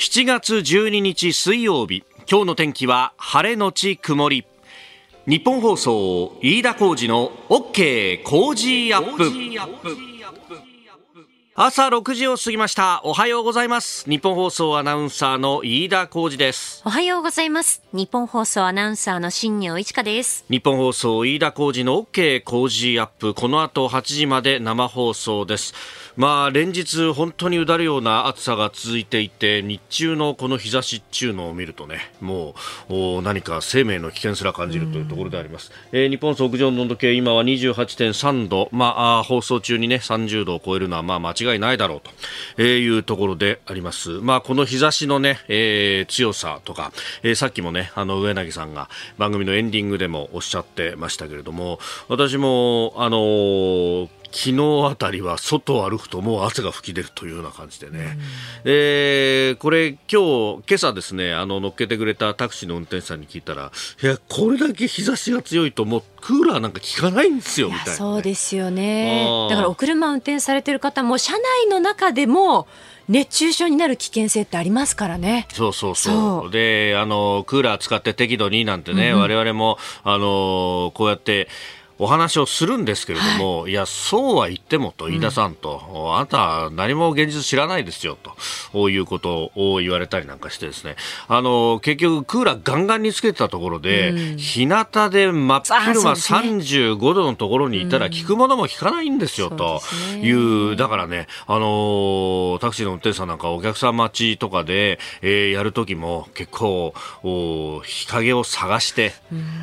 7月12日水曜日今日の天気は晴れのち曇り。日本放送飯田浩二の OK 工事アップ。朝6時を過ぎました。おはようございます。日本放送アナウンサーの飯田浩二です。おはようございます。日本放送アナウンサーの新業一華です。日本放送飯田浩二の OK 工事アップ。この後8時まで生放送です。まあ連日本当にうだるような暑さが続いていて日中のこの日差しっていうのを見るとねもう何か生命の危険すら感じるというところであります、えー、日本屋上の温度計今は28.3度。まあ放送中にね30度を超えるのはまあ間違違いないだろうというところであります。まあこの日差しのね、えー、強さとか、えー、さっきもねあの上柳さんが番組のエンディングでもおっしゃってましたけれども私もあのー昨日あたりは外を歩くともう汗が吹き出るというような感じでね、えー、これ今日今朝ですねあの乗っけてくれたタクシーの運転手さんに聞いたらいやこれだけ日差しが強いともうクーラーなんか効かないんですよみたいな、ね、そうですよね。だからお車運転されてる方も車内の中でも熱中症になる危険性ってありますからね。そうそうそう。であのクーラー使って適度になんてね、うん、我々もあのこうやってお話をするんですけれども、はい、いや、そうは言ってもと、飯田さんと、うん、あなたは何も現実知らないですよということを言われたりなんかしてですね、あの、結局クーラーガンガンにつけてたところで、うん、日向で真っ昼間35度のところにいたら聞くものも聞かないんですよ、と。いう、だからね、あの、タクシーの運転手さんなんかお客さん待ちとかで、えー、やるときも結構、日陰を探して、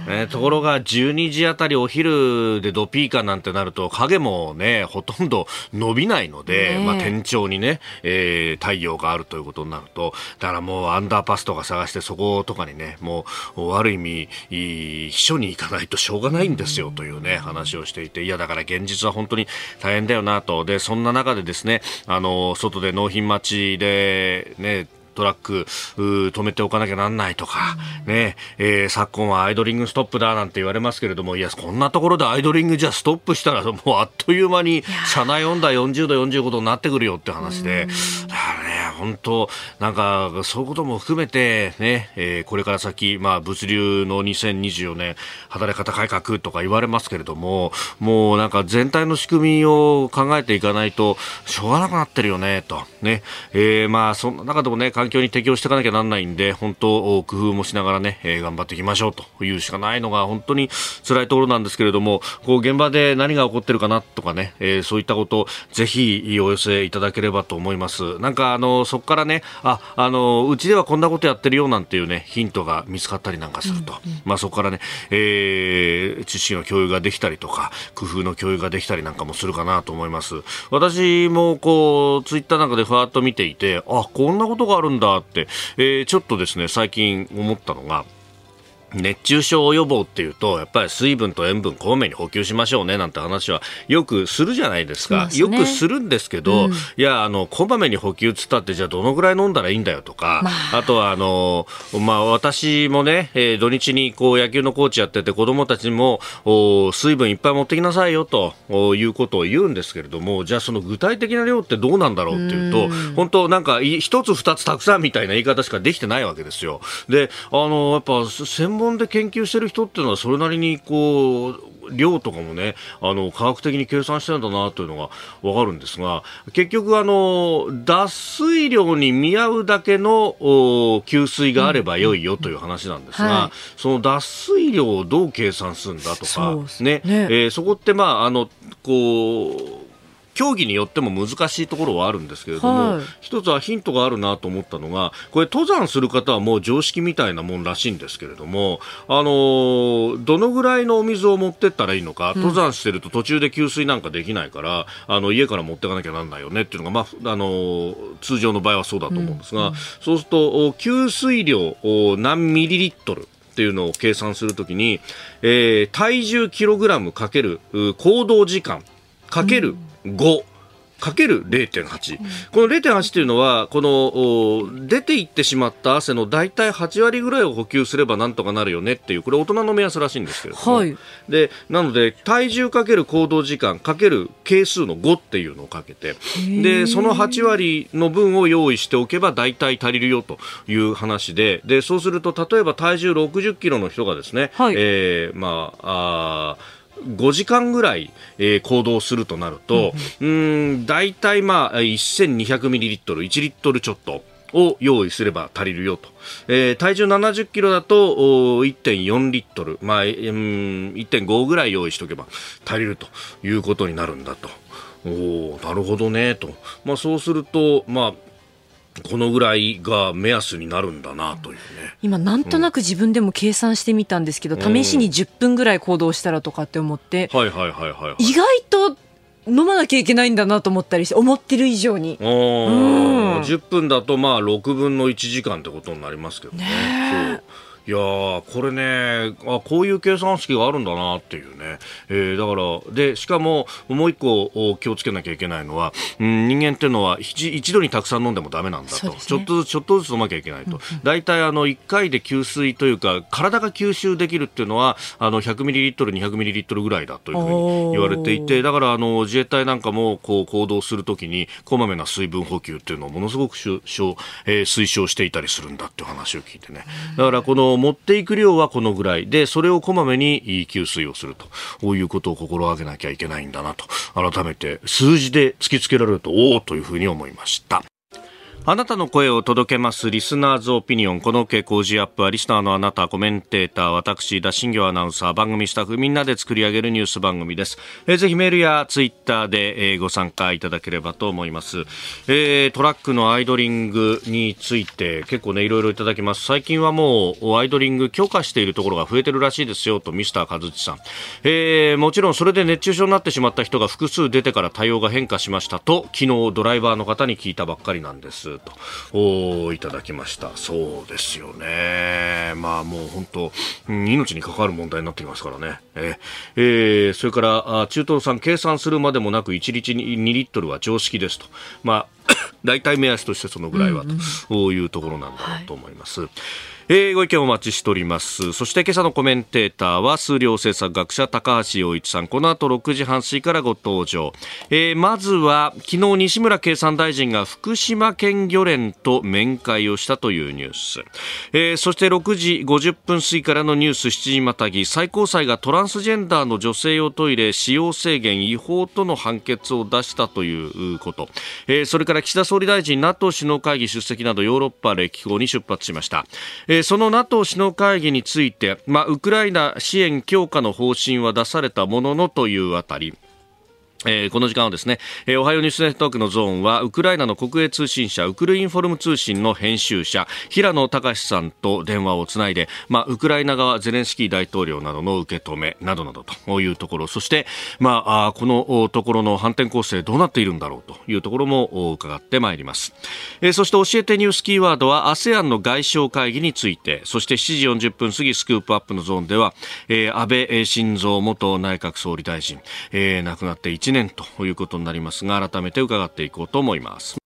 えー、ところが12時あたりお昼でドピーカなんてなると影もねほとんど伸びないので、まあ、天井にね、えー、太陽があるということになると。だからもうアンダーパスとか探してそことかにねもうある意味秘書に行かないとしょうがないんですよというね話をしていて。いやだから現実は本当に大変だよなと。でそんな中でですねあの外で納品待ちでねトラック止めておかなきゃなんないとか、ねえー、昨今はアイドリングストップだなんて言われますけれどもいやこんなところでアイドリングじゃストップしたらもうあっという間に車内温度40度45度になってくるよって話で。だからね本当なんかそういうことも含めてね、えー、これから先、まあ、物流の2024年働き方改革とか言われますけれどももうなんか全体の仕組みを考えていかないとしょうがなくなってるよねとね、えー、まあそんな中でもね環境に適応していかなきゃなんないんで、本当、工夫もしながらね、えー、頑張っていきましょうというしかないのが本当に辛いところなんですけれども、こう、現場で何が起こってるかなとかね、えー、そういったことをぜひお寄せいただければと思います。なんか、あの、そこからね、あ、あの、うちではこんなことやってるよなんていうね、ヒントが見つかったりなんかすると、うんうん、まあそこからね、えー、知識の共有ができたりとか、工夫の共有ができたりなんかもするかなと思います。私もこう、ツイッターなんかでふわっと見ていて、あ、こんなことがあるんんだって、えー、ちょっとですね、最近思ったのが、熱中症予防っていうと、やっぱり水分と塩分こまめに補給しましょうねなんて話はよくするじゃないですか。すね、よくするんですけど、うん、いや、あの、こまめに補給つったってじゃあどのぐらい飲んだらいいんだよとか、まあ、あとはあの、まあ私もね、えー、土日にこう野球のコーチやってて子供たちもお水分いっぱい持ってきなさいよということを言うんですけれども、じゃあその具体的な量ってどうなんだろうっていうと、う本当なんか一つ二つたくさんみたいな言い方しかできてないわけですよ。で、あの、やっぱ専門門で研究してる人っていうのはそれなりにこう量とかもねあの科学的に計算してるんだなというのが分かるんですが結局あの脱水量に見合うだけの給水があれば良いよという話なんですが、うんはい、その脱水量をどう計算するんだとかね。ね、えー、そこってまああのこう競技によっても難しいところはあるんですけれども、はい、一つはヒントがあるなと思ったのがこれ登山する方はもう常識みたいなもんらしいんですけれどもあのどのぐらいのお水を持ってったらいいのか、登山してると途中で給水なんかできないからあの家から持っていかなきゃなんないよねっていうのが、まあ、あの通常の場合はそうだと思うんですが、うん。うん、そうすると給水量何ミリリットルっていうのを計算するときに、えー、体重キログラムかける行動時間かける5かける0.8、この0.8というのはこの出ていってしまった汗の大体8割ぐらいを補給すればなんとかなるよねっていうこれ大人の目安らしいんですけれども、はい、でなので体重かける行動時間かける係数の5っていうのをかけて。でその8割の分を用意しておけば大体足りるよという話で。でそうすると例えば体重60キロの人がですね、はい、えー、まああ5時間ぐらい、えー、行動するとなると、うん、大体まあ、1200ミリリットル、1リットルちょっと。を用意すれば足りるよと。えー、体重70キロだと1.4リットル、まあ、うん、1.5ぐらい用意しておけば足りるということになるんだと。おなるほどねと。まあ、そうすると、まあ、このぐらいが目安になるんだなというね。今なんとなく自分でも計算してみたんですけど、うん、試しに10分ぐらい行動したらとかって思って、はいはいはいはい、はい、意外と飲まなきゃいけないんだなと思ったりして思ってる以上に、うん、10分だとまあ6分の1時間ってことになりますけどね。ねいやこれねあこういう計算式があるんだなっていうね、えー、だからでしかももう一個気をつけなきゃいけないのは、うん、人間っていうのは一度にたくさん飲んでもだめなんだと、ね、ちょっとずつちょっとずつ飲まなきゃいけないと、大体、あの1回で吸水というか体が吸収できるっていうのはあの100ミリリットル200ミリリットルぐらいだというふうに言われていてだからあの自衛隊なんかもこう行動するときにこまめな水分補給っていうのをものすごくしょしょ、えー、推奨していたりするんだっていう話を聞いてね。だからこの持っていく量はこのぐらいでそれをこまめに給水をするということを心がけなきゃいけないんだなと改めて数字で突きつけられるとおおというふうに思いました。あなたの声を届けますリスナーズオピニオン。この傾向時アップはリスナーのあなた、コメンテーター、私、田新行アナウンサー、番組スタッフ、みんなで作り上げるニュース番組です。えー、ぜひメールやツイッターで、えー、ご参加いただければと思います。えー、トラックのアイドリングについて結構ね、いろいろいただきます。最近はもうアイドリング強化しているところが増えてるらしいですよとミスター和内さん。えー、もちろんそれで熱中症になってしまった人が複数出てから対応が変化しましたと、昨日ドライバーの方に聞いたばっかりなんです。と。いただきました。そうですよね。まあもう本当、うん、命に関わる問題になってきますからね。ええー、それから中東産計算するまでもなく1日に2リットルは常識ですと。まあ 大体目安としてそのぐらいはというところなんだろうと思います。はいえー、ご意見お待ちしております。そして今朝のコメンテーターは数量政策学者高橋洋一さん。この後6時半過ぎからご登場。えー、まずは昨日西村経産大臣が福島県漁連と面会をしたというニュース。えー、そして6時50分過ぎからのニュース7時またぎ最高裁がトランスジェンダーの女性用トイレ使用制限違法との判決を出したということ。えー、それから岸田総理大臣 NATO 首脳会議出席などヨーロッパ歴訪に出発しました。えーえー、その NATO 首脳会議について、まあ、ウクライナ支援強化の方針は出されたもののというあたり。えー、この時間はですね、えー、おはようニュースネットワークのゾーンはウクライナの国営通信社ウクルインフォルム通信の編集者平野隆さんと電話をつないで、まあ、ウクライナ側ゼレンスキー大統領などの受け止めなどなどというところそして、まあ、このところの反転攻勢どうなっているんだろうというところも伺ってまいります、えー、そして教えてニュースキーワードは ASEAN の外相会議についてそして7時40分過ぎスクープアップのゾーンでは、えー、安倍晋三元内閣総理大臣、えー、亡くなって1年ということになりますが改めて伺っていこうと思います。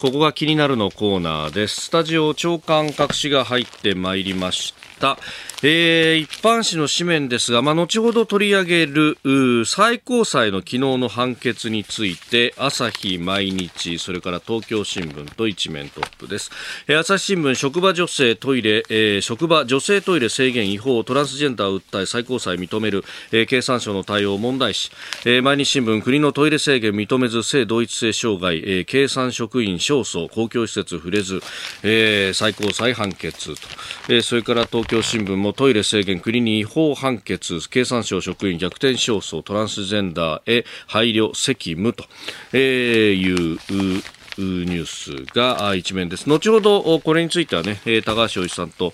ここが気になるのコーナーです。スタジオ長官隠しが入ってまいりました。えー、一般紙の紙面ですが、まあ、後ほど取り上げる最高裁の昨日の判決について朝日毎日それから東京新聞と一面トップです、えー、朝日新聞職場女性トイレ、えー、職場女性トイレ制限違法トランスジェンダーを訴え最高裁認める、えー、経産省の対応問題視、えー、毎日新聞国のトイレ制限認めず性同一性障害、えー、経産職員勝訴公共施設触れず、えー、最高裁判決と、えー、それから東京新聞もトイレ制限国に違法判決経産省職員逆転勝訴トランスジェンダーへ配慮責務とえいうニュースが一面です。後ほどこれについてはね、高橋洋一さんと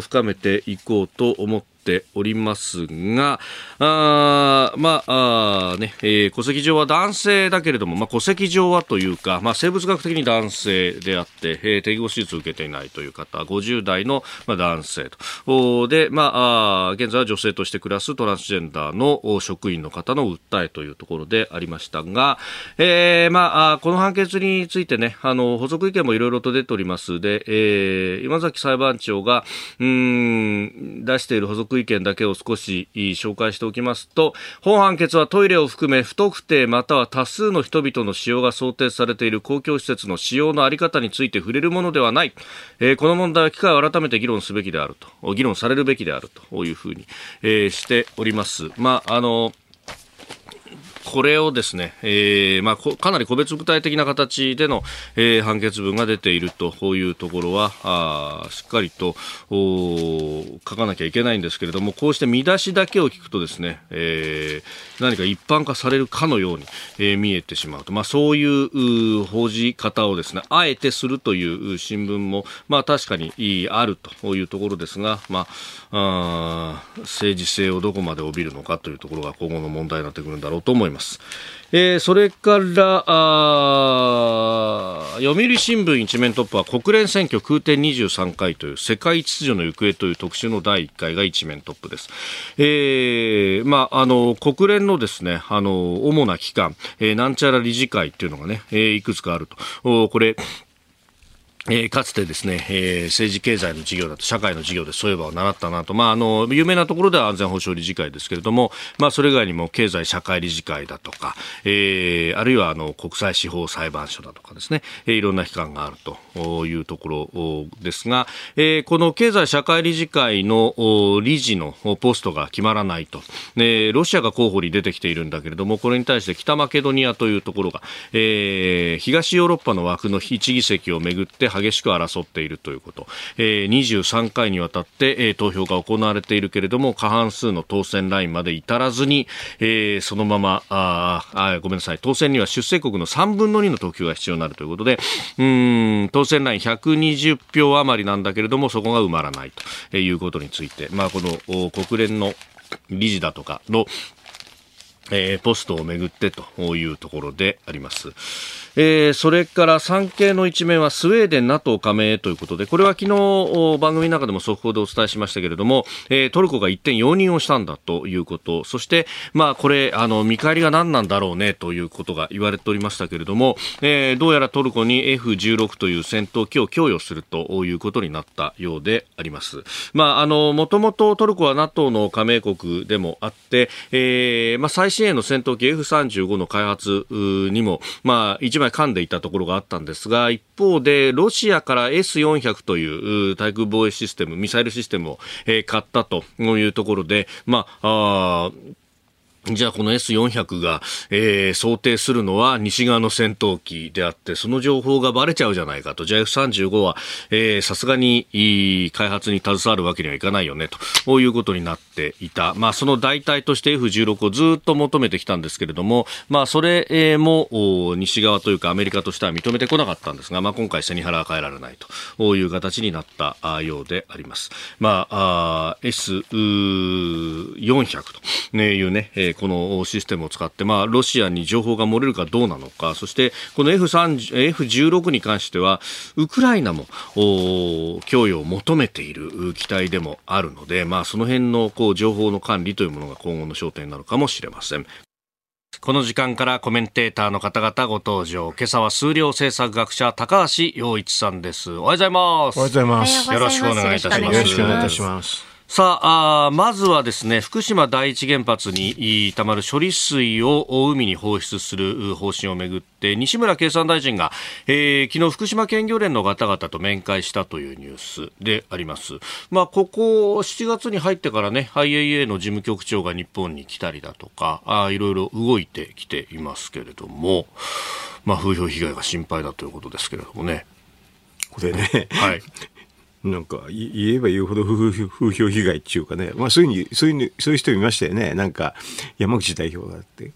深めていこうと思ってっておりますが、あまあ、あね、えー、戸籍上は男性だけれども、まあ、戸籍上はというか、まあ、生物学的に男性であって、えー、適合手術を受けていないという方、50代の、まあ、男性と。で、まあ、あ現在は女性として暮らすトランスジェンダーの職員の方の訴えというところでありましたが、えー、まあ、この判決についてね、あの、補足意見もいろいろと出ておりますで、えー、今崎裁判長が、うん、出している補足意見だけを少し紹介しておきますと、本判決はトイレを含め不特定または多数の人々の使用が想定されている公共施設の使用のあり方について触れるものではない。えー、この問題は機会を改めて議論すべきであると、議論されるべきであるというふうに、えー、しております。まあ、あの、これをですね、えーまあ、かなり個別具体的な形での、えー、判決文が出ているというところはあしっかりと書かなきゃいけないんですけれどもこうして見出しだけを聞くとですね、えー、何か一般化されるかのように、えー、見えてしまうと、まあ、そういう報じ方をですねあえてするという新聞も、まあ、確かにあるというところですが、まあ、あ政治性をどこまで帯びるのかというところが今後の問題になってくるんだろうと思います。ます。えー、それからあ読売新聞一面トップは国連選挙空転23回という世界秩序の行方という特集の第1回が一面トップです。えー、まあ、あの国連のですねあの主な機関、えー、なんちゃら理事会っていうのがね、えー、いくつかあると。これえー、かつてですね、えー、政治経済の授業だと社会の授業でそういえば習ったなと、まあ、あの有名なところでは安全保障理事会ですけれども、まあ、それ以外にも経済社会理事会だとか、えー、あるいはあの国際司法裁判所だとかですね、えー、いろんな機関があるというところですが、えー、この経済社会理事会の理事のポストが決まらないと、えー、ロシアが候補に出てきているんだけれどもこれに対して北マケドニアというところが、えー、東ヨーロッパの枠の1議席をめぐって激しく争っているということ、えー、23回にわたって、えー、投票が行われているけれども過半数の当選ラインまで至らずに、えー、そのままああごめんなさい。当選には出席国の3分の2の投票が必要になるということでうん当選ライン120票余りなんだけれどもそこが埋まらないということについて、まあ、この国連の理事だとかのえー、ポストをめぐってというところであります。えー、それから産経の一面はスウェーデン NATO 加盟ということでこれは昨日番組の中でも速報でお伝えしましたけれども、えー、トルコが一点容認をしたんだということそして、まあ、これあの見返りが何なんだろうねということが言われておりましたけれども、えー、どうやらトルコに F16 という戦闘機を供与するということになったようであります。まあ、あのもともとトルコは NATO の加盟国でもあって、えーまあ、最支援の戦闘機 F35 の開発にも、まあ、一枚噛んでいたところがあったんですが、一方で、ロシアから S400 という対空防衛システム、ミサイルシステムを、え、買ったというところで、まあ、あじゃあこの S400 が、えー、想定するのは西側の戦闘機であって、その情報がバレちゃうじゃないかと。じゃあ F35 は、さすがに開発に携わるわけにはいかないよね、ということになっていた。まあその代替として F16 をずっと求めてきたんですけれども、まあそれも西側というかアメリカとしては認めてこなかったんですが、まあ今回背に腹は変えられないという形になったようであります。まあ、あ S400 というね、えーこのシステムを使って、まあ、ロシアに情報が漏れるかどうなのか、そしてこの F16 に関しては、ウクライナも供与を求めている機体でもあるので、まあ、その辺のこう情報の管理というものが今後の焦点になるかもしれません。この時間からコメンテーターの方々ご登場。今朝は数量政策学者高橋洋一さんです。おはようございます。おはようございます。よろしくお願いいたします。よろしくお願いいたします。さああ、まずはですね、福島第一原発にたまる処理水を海に放出する方針をめぐって、西村経産大臣が、えー、昨日福島県漁連の方々と面会したというニュースであります。まあ、ここ7月に入ってからね、IAEA の事務局長が日本に来たりだとか、あいろいろ動いてきていますけれども、まあ、風評被害が心配だということですけれどもね。これね、はい。なんか言えば言うほど風評被害っていうかね、まあ、そういうにそういうそういう人いましたよね。なんか山口代表だって。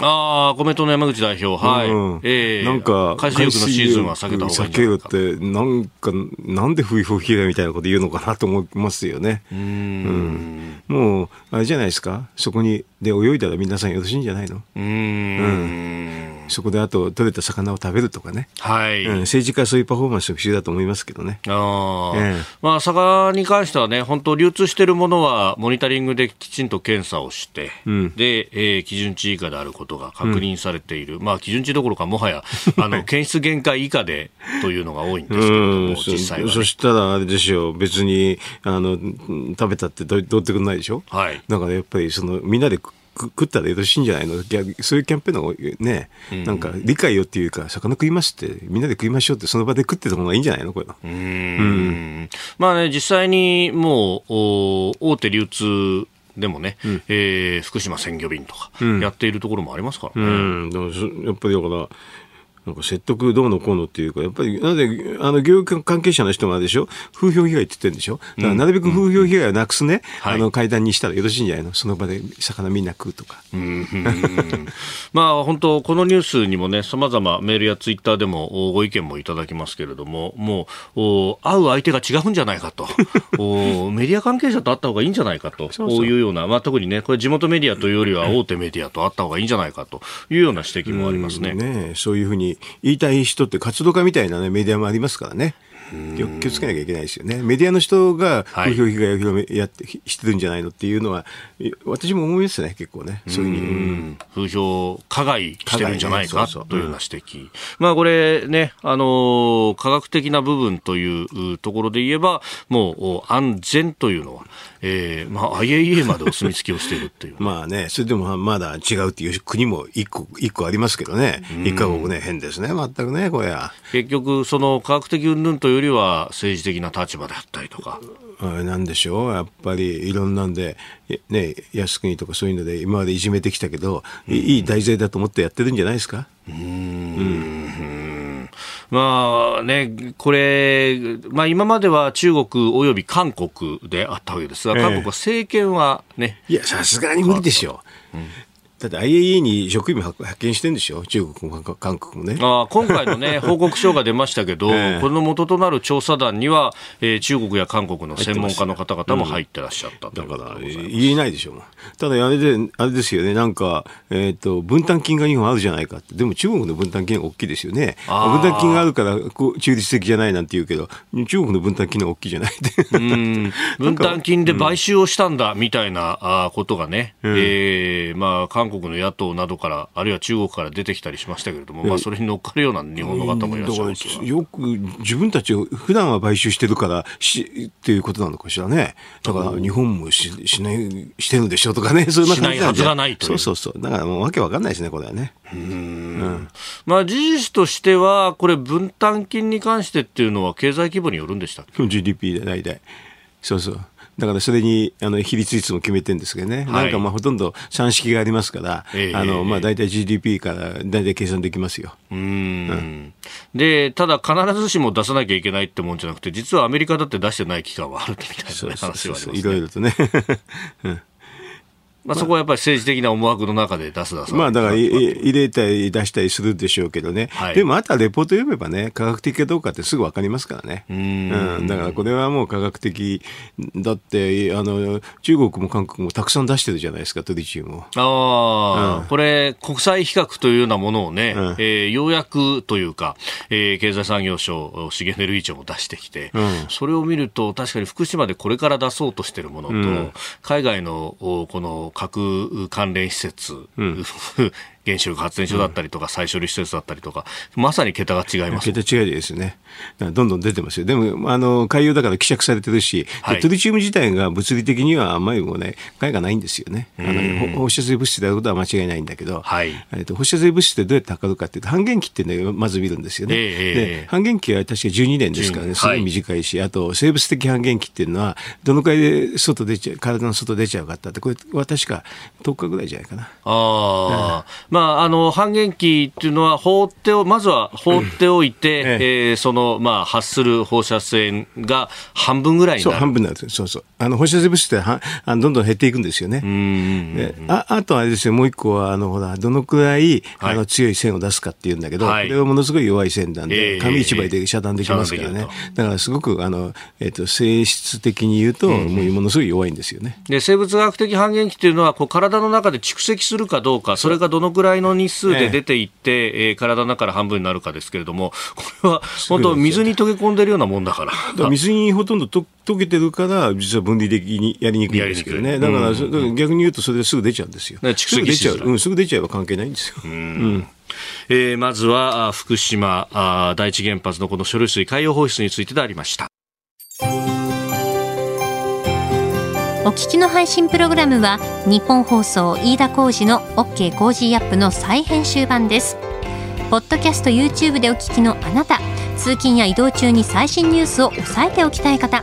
ああ、コメントの山口代表、はい。うん、えー、なんか、海水浴のシーズンは避けた方がいい。避けよって、なんか、なんで風評被害みたいなこと言うのかなと思いますよね。うん。うん。もう、あれじゃないですか、そこにで泳いだら皆さんよろしいんじゃないの？うーん。そこであと、取れた魚を食べるとかね、はい。うん、政治家はそういうパフォーマンスが必要だと思いますけどね。ああええ。まあ、魚に関してはね、本当、流通しているものはモニタリングできちんと検査をして、ん。で、えー基準値以下であることが確認されている、まあ、基準値どころか、もはや あの検出限界以下でというのが多いんですけれども、そ実際は、ね。そ。したらあれですよ、別にあのうん食べたってどうどうってことないでしょ、はい。だからやっぱりそのみんなでくく食ったらよろしいんじゃないの？逆そういうキャンペーンのね、なんか理解よっていうか、魚食いますって、みんなで食いましょうって、その場で食ってた方がいいんじゃないの、これの。うーん。まあね、実際にもう、お大手流通でもね、えー福島鮮魚便とかやっているところもありますからね。うん、でもそやっぱりだから、なんか説得どうのこうのっていうか、やっぱり、なんで、あの、業界関係者の人がでしょ、風評被害って言ってるんでしょ、だからなるべく風評被害をなくすね、はい。あの、会談にしたらよろしいんじゃないの？その場で魚みんな食うとか。まあ本当、このニュースにもね、さまざまメールやツイッターでもおご意見もいただきますけれども、もう、お会う相手が違うんじゃないかと、おメディア関係者と会った方がいいんじゃないかと。いうような、まあ、特にね、これ地元メディアというよりは大手メディアと会った方がいいんじゃないかというような指摘もありますね。うんねそういうふうに言いたい人って活動家みたいな、ね、メディアもありますからね。気を気をつけなきゃいけないですよね。メディアの人がはい風評被害を広め、やって、してるんじゃないのっていうのは、い私も思いますね、結構ね。そういうふうに。うん風評加害してるんじゃないかねというような指摘。まあこれね、あのー科学的な部分といううところで言えば、もうお安全というのは、えー、まあ IAEA までお墨付きをしているっていう。まあね、それでもまだ違うっていう国も一個、一個ありますけどね。一カ国ね、変ですね、全くね、これは。結局、その科学的云々というよりは政治的な立場であったりとか。あれなんでしょう？やっぱりいろんなんで、えね、靖国とかそういうので今までいじめてきたけど、いいい題材だと思ってやってるんじゃないですか？まあね、これ、まあ今までは中国および韓国であったわけですが、ええ韓国は政権はね、いや、さすがに無理でしょ。だって IAEA に職員も派派遣してるんでしょ？中国も韓国もね。あー今回の、ね、報告書が出ましたけど、ええ。この元となる調査団には、えー中国や韓国の専門家の方々も入ってらっしゃったうだから言えないでしょ。ただあれで、あれですよね、なんか、えっ、と、分担金が日本あるじゃないかって。でも中国の分担金が大きいですよね。分担金があるからこう中立的じゃないなんて言うけど、中国の分担金が大きいじゃない 分担金で買収をしたんだみたいなことがね、えーまあ、韓国の野党などから、あるいは中国から出てきたりしましたけれども、まあ、それに乗っかるような日本の方もいらっしゃいますよく自分たちを普段は買収してるからしっていうことなのかしらね。だから日本もししないしてるでしょとかね。そんな感じしないはずがないというそうそうそう。だからもうわけわかんないですね、これはね。まあ、事実としては、これ、分担金に関してっていうのは、経済規模によるんでしたっけ？GDP で大体。そうそう。だからそれにあの比率いつも決めてるんですけどね、はい。なんかまあほとんど算式がありますから、ええ。あのまあ大体 GDP から大体計算できますよ。うーん。で、ただ必ずしも出さなきゃいけないってもんじゃなくて、実はアメリカだって出してない期間はあるみたいな、話はあります、ね。いろいろとね。まあ、そこはやっぱり政治的な思惑の中で出す出さないまあだから入れたり出したりするでしょうけどね、はい。でもあとはレポート読めばね、科学的かどうかってすぐ分かりますからね。ん。うん、だからこれはもう科学的だってあの、中国も韓国もたくさん出してるじゃないですか、トリチウムを。ああ、うん。これ、国際比較というようなものをね、うん。えーようやくというか、えー経済産業省、資源エネルギー庁も出してきて、うん。それを見ると、確かに福島でこれから出そうとしているものと、ん。海外のおこの核関連施設、ん 原子力発電所だったりとか、再処理施設だったりとか、まさに桁が違います。桁違いですね。どんどん出てますよ。でも、あの、海洋だから希釈されてるし、ではいトリチウム自体が物理的にはあんまりもうね、害がないんですよね。あのほ放射性物質であることは間違いないんだけど、はいえっと放射性物質ってどうやって測るかっていうと、半減期っていうのをまず見るんですよね。ええええで半減期は確か12年ですからね、12すごい短いし、あと生物的半減期っていうのは、どのくらいで外出ちゃう、体の外出ちゃうかったって、これは確か10日ぐらいじゃないかな。ああ、ままあ、あの半減期っていうのは放ってをまずは放っておいて、うん、え。えー、そのまあ発する放射線が半分ぐらいになる。そう半分なんですそうそうあの放射性物質ってはあどんどん減っていくんですよね。でああとあれですよもう一個はあのほらどのくらい、はい、あの強い線を出すかっていうんだけど、はい、これはものすごい弱い線なんで、えー、紙一枚で遮断できますからね。だからすごくあのえっ、ー、と性質的に言うと、もうものすごい弱いんですよね。で生物学的半減期っていうのはこう体の中で蓄積するかどうかそれがどのくらいの日数で出ていって、えー、えー、体の中から半分になるかですけれどもこれは本当水に溶け込んでるようなもんだから。から水にほとんどと溶けてるから実は分離的にやりにくいんですけどね。だから、うん、逆に言うとそれですぐ出ちゃうんですよ。すぐ出ちゃう、うん、すぐ出ちゃえば関係ないんですよ。うん、うん。えー、まずは福島あ第一原発のこの処理水海洋放出についてでありました。お聞きの配信プログラムは日本放送飯田浩司の OK コージーアップの再編集版です。ポッドキャスト YouTube でお聞きのあなた通勤や移動中に最新ニュースを押さえておきたい方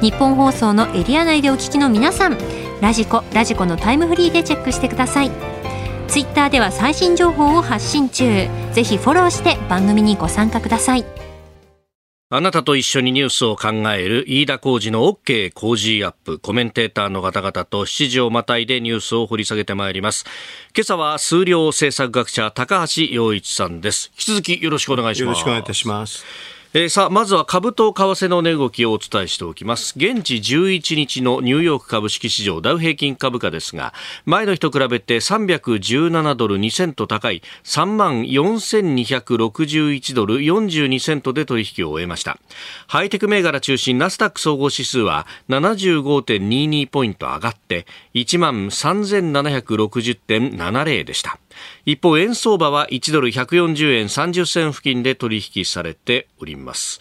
日本放送のエリア内でお聞きの皆さんラジコラジコのタイムフリーでチェックしてください。ツイッターでは最新情報を発信中。ぜひフォローして番組にご参加ください。あなたと一緒にニュースを考える飯田浩二の OK 工事アップコメンテーターの方々と7時をまたいでニュースを掘り下げてまいります。今朝は数量政策学者高橋洋一さんです。引き続きよろしくお願いします。よろしくお願いいたしますえー、さあまずは株と為替の値動きをお伝えしておきます。現地11日のニューヨーク株式市場ダウ平均株価ですが前の日と比べて317ドル2セント高い3万4261ドル42セントで取引を終えました。ハイテク銘柄中心ナスダック総合指数は75.22ポイント上がって1万3760.70でした。一方円相場は1ドル140円30銭付近で取引されております。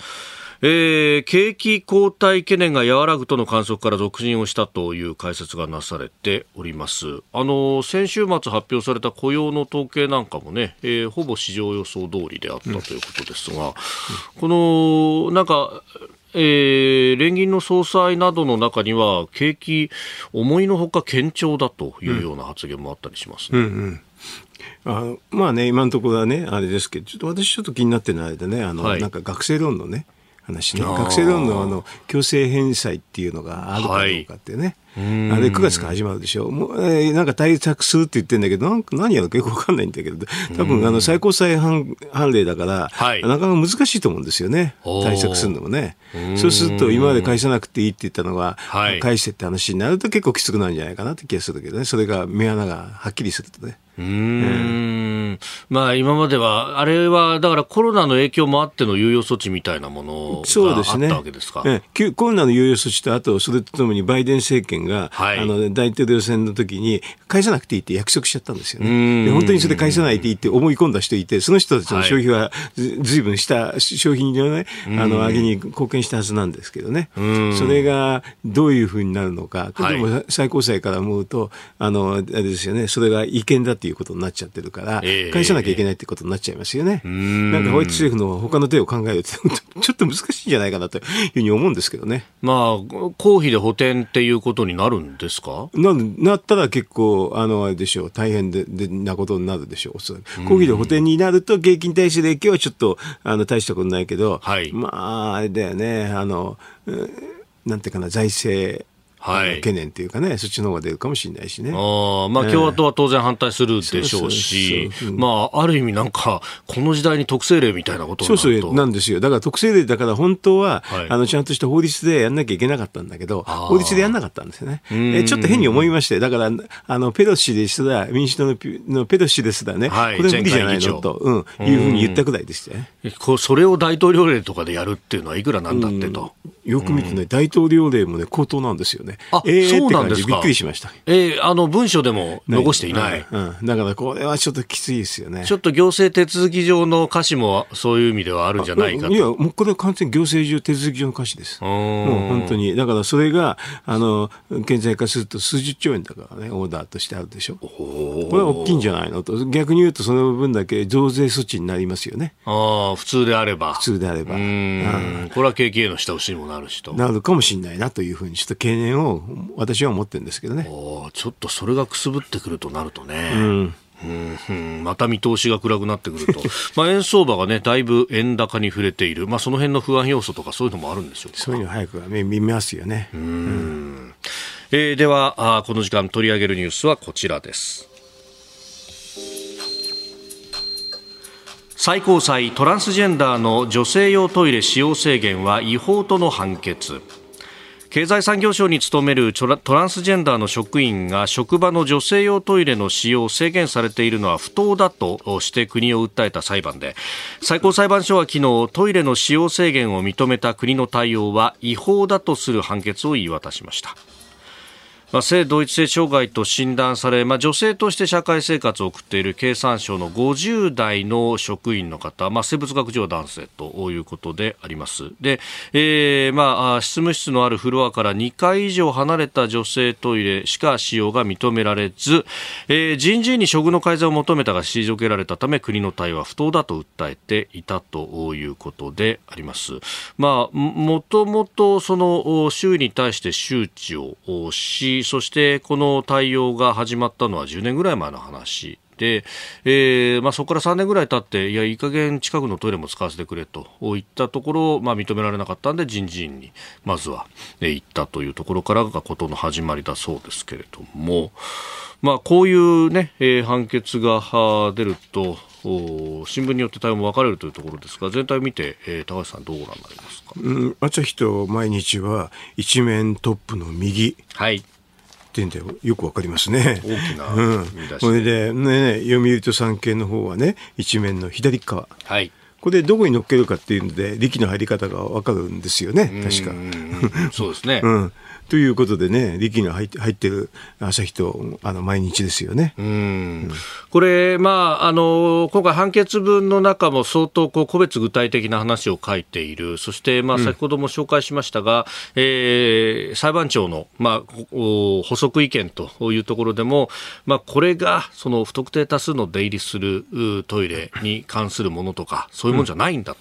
えー、景気後退懸念が和らぐとの観測から続伸をしたという解説がなされております。あの先週末発表された雇用の統計なんかもね、えー、ほぼ市場予想通りであったということですが、うん、このなんかえー、連銀の総裁などの中には景気思いのほか堅調だというような発言もあったりしますね。うんうん。うんあまあね、今のところはね、あれですけど、ちょっと私ちょっと気になってるの間ね、あの、はい、なんか学生ローンのね、話ね、学生ローンのあの強制返済っていうのがあるかどうかってね、あれ9月から始まるでしょ。もう、えー、なんか対策するって言ってるんだけど、なんか何やるかよくわかんないんだけど、多分あの最高裁判判例だから、はい、なかなか難しいと思うんですよね。対策するのもね。そうすると今まで返さなくていいって言ったのが、はい、返してって話になると結構きつくなるんじゃないかなって気がするけどね。それが目穴がはっきりするとね。うん、まあ今までは、あれはだからコロナの影響もあっての猶予措置みたいなものがあったわけですか。そうですね。コロナの猶予措置と、あとそれとともにバイデン政権が、はい、あの大統領選の時に返さなくていいって約束しちゃったんですよね。で本当にそれ返さないでいいって思い込んだ人いて、その人たちの消費はずいぶんした消費のね、あの上げに貢献したはずなんですけどね。それがどういうふうになるのか、でも最高裁から思うと、あのあれですよね、それが違憲だっていうことになっちゃってるから、えー、返さなきゃいけないってことになっちゃいますよね。なんかホワイト政府の他の手を考えるって ちょっと難しいんじゃないかなというふうに思うんですけどね。まあ公費で補填っていうことになるんですか？ななったら結構、あの、あれでしょう、大変ででなことになるでしょう、公費で補填になると、景気に対しての影響はちょっと、あの、大したことないけど、はい、まあ、あれだよね、あの、なんていうかな、財政、はい、懸念というかね、そっちの方が出るかもしれないしね。あまあ、共和党は当然反対するでしょうし、まあ、ある意味なんか、この時代に特性例みたいなことそうそうなんですよ。だから特性例だから本当は、はい、あの、ちゃんとした法律でやんなきゃいけなかったんだけど、法律でやんなかったんですよね。えちょっと変に思いまして、だから、あの、ペロシですら、民主党ののペロシですらね、はい、これ無理じゃないのと、うん、いうふうに言ったくらいでしたね。それを大統領令とかでやるっていうのはいくらなんだってと。よく見てね、大統領令もね、高騰なんですよね。ね。あえーそうなんですびっくりしました。えーあの文書でも残していない。うん。うんだからこれはちょっときついですよね。ちょっと行政手続き上の歌詞もそういう意味ではあるんじゃないかと。いや、もうこれは完全に行政上手続き上の歌詞です。ももう本当に。だからそれが、あの、顕在化すると数十兆円だからね、オーダーとしてあるでしょ。これは大きいんじゃないのと。逆に言うとその分だけ増税措置になりますよね。ああ、普通であれば。普通であれば。うーん。これは景気への下押しにもなるしと。なるかもしれないなというふうに、ちょっと懸念を私は思ってるんですけどね。ちょっとそれがくすぶってくるとなるとね。うん。うんうんまた見通しが暗くなってくると、まあ円相場がね、だいぶ円高に触れている、まあ、その辺の不安要素とか、そういうのもあるんでしょうか。そういうの早くは見見ますよね。えーではあーこの時間取り上げるニュースはこちらです最高裁トランスジェンダーの女性用トイレ使用制限は違法との判決経済産業省に勤めるトランスジェンダーの職員が職場の女性用トイレの使用を制限されているのは不当だとして国を訴えた裁判で最高裁判所は昨日トイレの使用制限を認めた国の対応は違法だとする判決を言い渡しました。まあ、性同一性障害と診断され、まあ、女性として社会生活を送っている経産省の50代の職員の方、まあ、生物学上男性ということであります。で、えーまあ、執務室のあるフロアから2階以上離れた女性トイレしか使用が認められず、えー人事院に処遇の改善を求めたが退けられたため国の対応は不当だと訴えていたということであります。まあ、もともとそのお周囲に対して周知をおし、そしてこの対応が始まったのは10年ぐらい前の話。で、えーまあ、そこから3年ぐらい経って、いや、いい加減近くのトイレも使わせてくれといったところ、まあ、認められなかったんで、人事院にまずは、えー行ったというところからがことの始まりだそうですけれども、まあ、こういうね、えー判決が出ると、お新聞によって対応も分かれるというところですが、全体を見て、えー高橋さんどうご覧になりますか？うん、朝日と毎日は一面トップの右はい。っていうんでよくわかりますね。大きなうん。それで、ね、読売と産経の方はね、一面の左側。はい。これどこに乗っけるかっていうので、力の入り方がわかるんですよね、確か。うんそうですね。うん。ということでね、力が入って入ってる朝日とあの毎日ですよね。うんこれ、まあ、あの今回、判決文の中も相当こう個別具体的な話を書いている、そして、まあ、先ほども紹介しましたが、えー裁判長の、まあ、お補足意見というところでも、まあ、これがその不特定多数の出入りするうトイレに関するものとか、そういうものじゃないんだ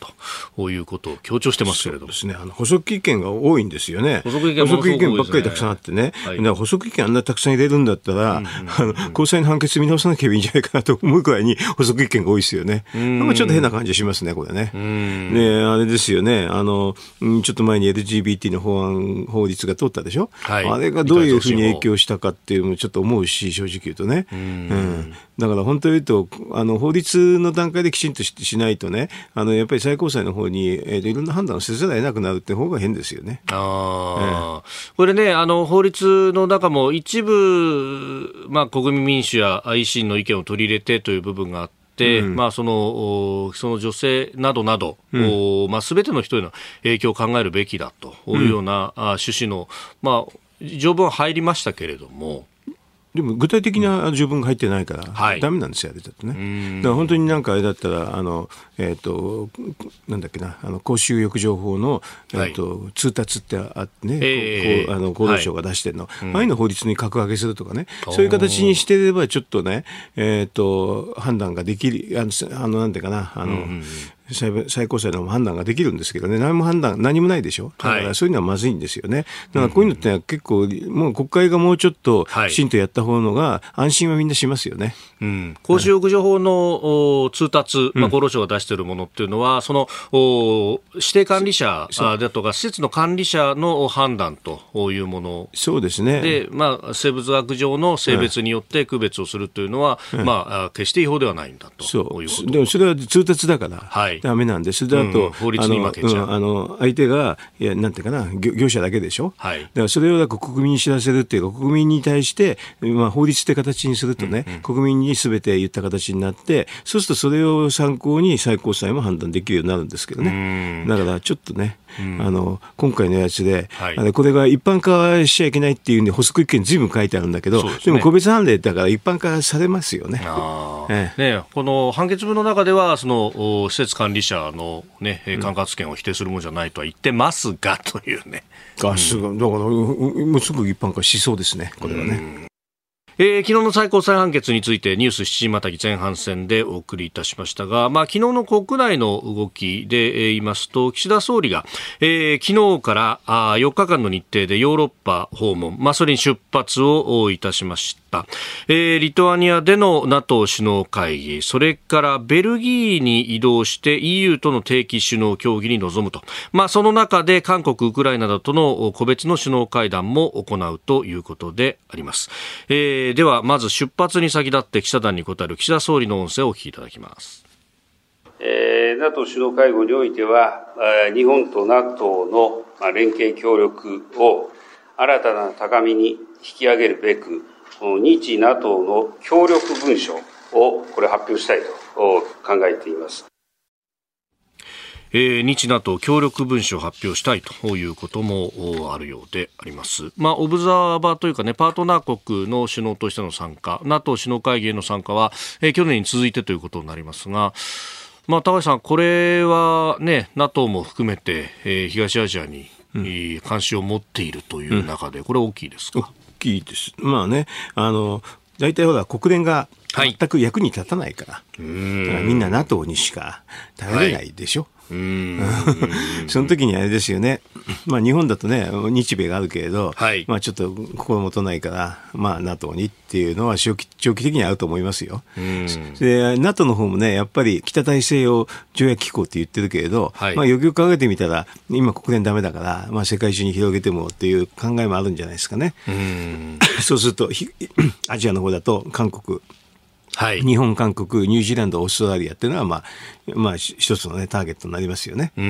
ということを強調してますけれどもで。すね。あの補足意見が多いんですよね。補足意見ばっかりたくさんあってね。はい補足意見あんなたくさん入れるんだったら、あの高裁の判決見直さなきゃいいんじゃないかなと思うくらいに補足意見が多いですよね。なんかちょっと変な感じしますね、これね。ねあれですよね。あの、うんちょっと前に LGBT の法案、法律が通ったでしょ？はいあれがどういうふうに影響したかっていうのもちょっと思うし、正直言うとね。うんだから本当に言うと、あの、法律の段階できちんとししないとね、あの、やっぱり最高裁の方に、えーといろんな判断をせざるを得なくなるって方が変ですよね。あー。これね、あの法律の中も一部、まあ、国民民主や維新の意見を取り入れてという部分があって、まあ、そのおその女性などなど、おまあ、全ての人への影響を考えるべきだというような、あ趣旨の、まあ、条文は入りましたけれども、でも具体的な条文が入ってないから、はい。ダメなんですよ、あれだとね。だから本当になんかあれだったら、あの、えっ、と、なんだっけな、あの、公衆浴場法の、えっ、と、通達ってあってね、あの、厚労省が出してるの、ああいうのを法律に格上げするとかね、そういう形にしてれば、ちょっとね、えっ、と、判断ができる、あの、あのなんていうかな、あの、最高裁の判断ができるんですけどね、何も判断、何もないでしょ？だかはいらそういうのはまずいんですよね。だからこういうのって結構、もう国会がもうちょっとはい。きちんとやった方のが安心はみんなしますよね。うん、公衆浴場法の、お通達、まあ、厚労省が出しているものっていうのは、そのお指定管理者あだとか、施設の管理者の判断というもの。そうですね。で、まあ、生物学上の性別によって区別をするというのは、まあ、あ決して違法ではないんだと。そう。いうこと。でもそれは通達だから、はいダメなんです。であと、うんあの、うんあの相手が、いや、なんていうかな、業業者だけでしょ？はいだからそれをなんか国民に知らせるっていうか、国民に対して、まあ、法律って形にするとね、国民にすべて言った形になって、そうするとそれを参考に最高裁も判断できるようになるんですけどね。だからちょっとね、うん、あの今回のやつで、はい、これが一般化しちゃいけないっていうんで補足意見ずいぶん書いてあるんだけどで、ね,、も個別判例だから一般化されますよね。ええ、ねこの判決文の中ではその施設管理者の、ね、管轄権を否定するものじゃないとは言ってますが、というね。がすが、だからもうすぐ一般化しそうですねこれはね。えー、昨日の最高裁判決についてニュース7時またぎ前半戦でお送りいたしましたが、まあ、昨日の国内の動きで言いますと岸田総理が、えー、昨日からあ4日間の日程でヨーロッパ訪問、まあ、それに出発をいたしました、えー、リトアニアでの NATO 首脳会議それからベルギーに移動して EU との定期首脳協議に臨むと、まあ、その中で韓国、ウクライナなどとの個別の首脳会談も行うということであります。えーではまず出発に先立って記者団に答える岸田総理の音声をお聞きいただきます。えー、NATO 首脳会合においては、日本と NATO の連携協力を新たな高みに引き上げるべく、日 NATO の協力文書をこれ発表したいと考えています。えー、日 NATO 協力文書を発表したいということもあるようであります。まあ、オブザーバーというかね、パートナー国の首脳としての参加、NATO 首脳会議への参加は、えー、去年に続いてということになりますが、まあ、高橋さん、これはね、NATO も含めて、えー、東アジアに、うん、関心を持っているという中で、これ大きいですか、大きいです。まあね、あの、大体ほら、国連が全く役に立たないから、はい、だからみんな NATO にしか頼れないでしょ。はいその時にあれですよね、まあ、日本だとね、日米があるけれど、はい、まあ、ちょっと心もとないから、まあ、NATO にっていうのは長期長期的にあると思いますよ。で、NATO の方もね、やっぱり北大西洋条約機構って言ってるけれど、はい、まあ、よくよく考えてみたら、今、国連だめだから、まあ、世界中に広げてもっていう考えもあるんじゃないですかね。そうすると、アジアの方だと韓国、はい、日本、韓国、ニュージーランド、オーストラリアっていうのは、まあ、まあ、一つの、ね、ターゲットになりますよね。うん。う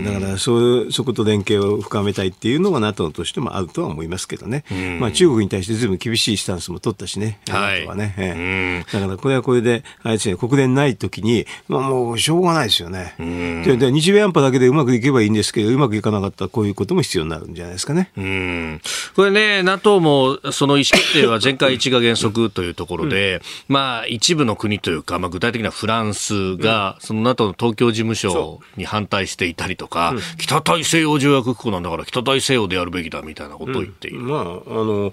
ん。だからそ、そこと連携を深めたいっていうのが NATO としてもあるとは思いますけどね。まあ、中国に対してずいぶん厳しいスタンスも取ったしね、はい、はね、ええ、だからこれはこれで、あれですね、国連ないときに、まあ、もうしょうがないですよね。でで日米安保だけでうまくいけばいいんですけど、うまくいかなかったらこういうことも必要になるんじゃないですかね。うん。これね、NATO もその意思決定は全会一致が原則というところで、うん、まあ、一部の国というか、まあ、具体的にはフランスが、その NATO の東京事務所に反対していたりとか、北大西洋条約機構なんだから北大西洋でやるべきだみたいなことを言っている。まああの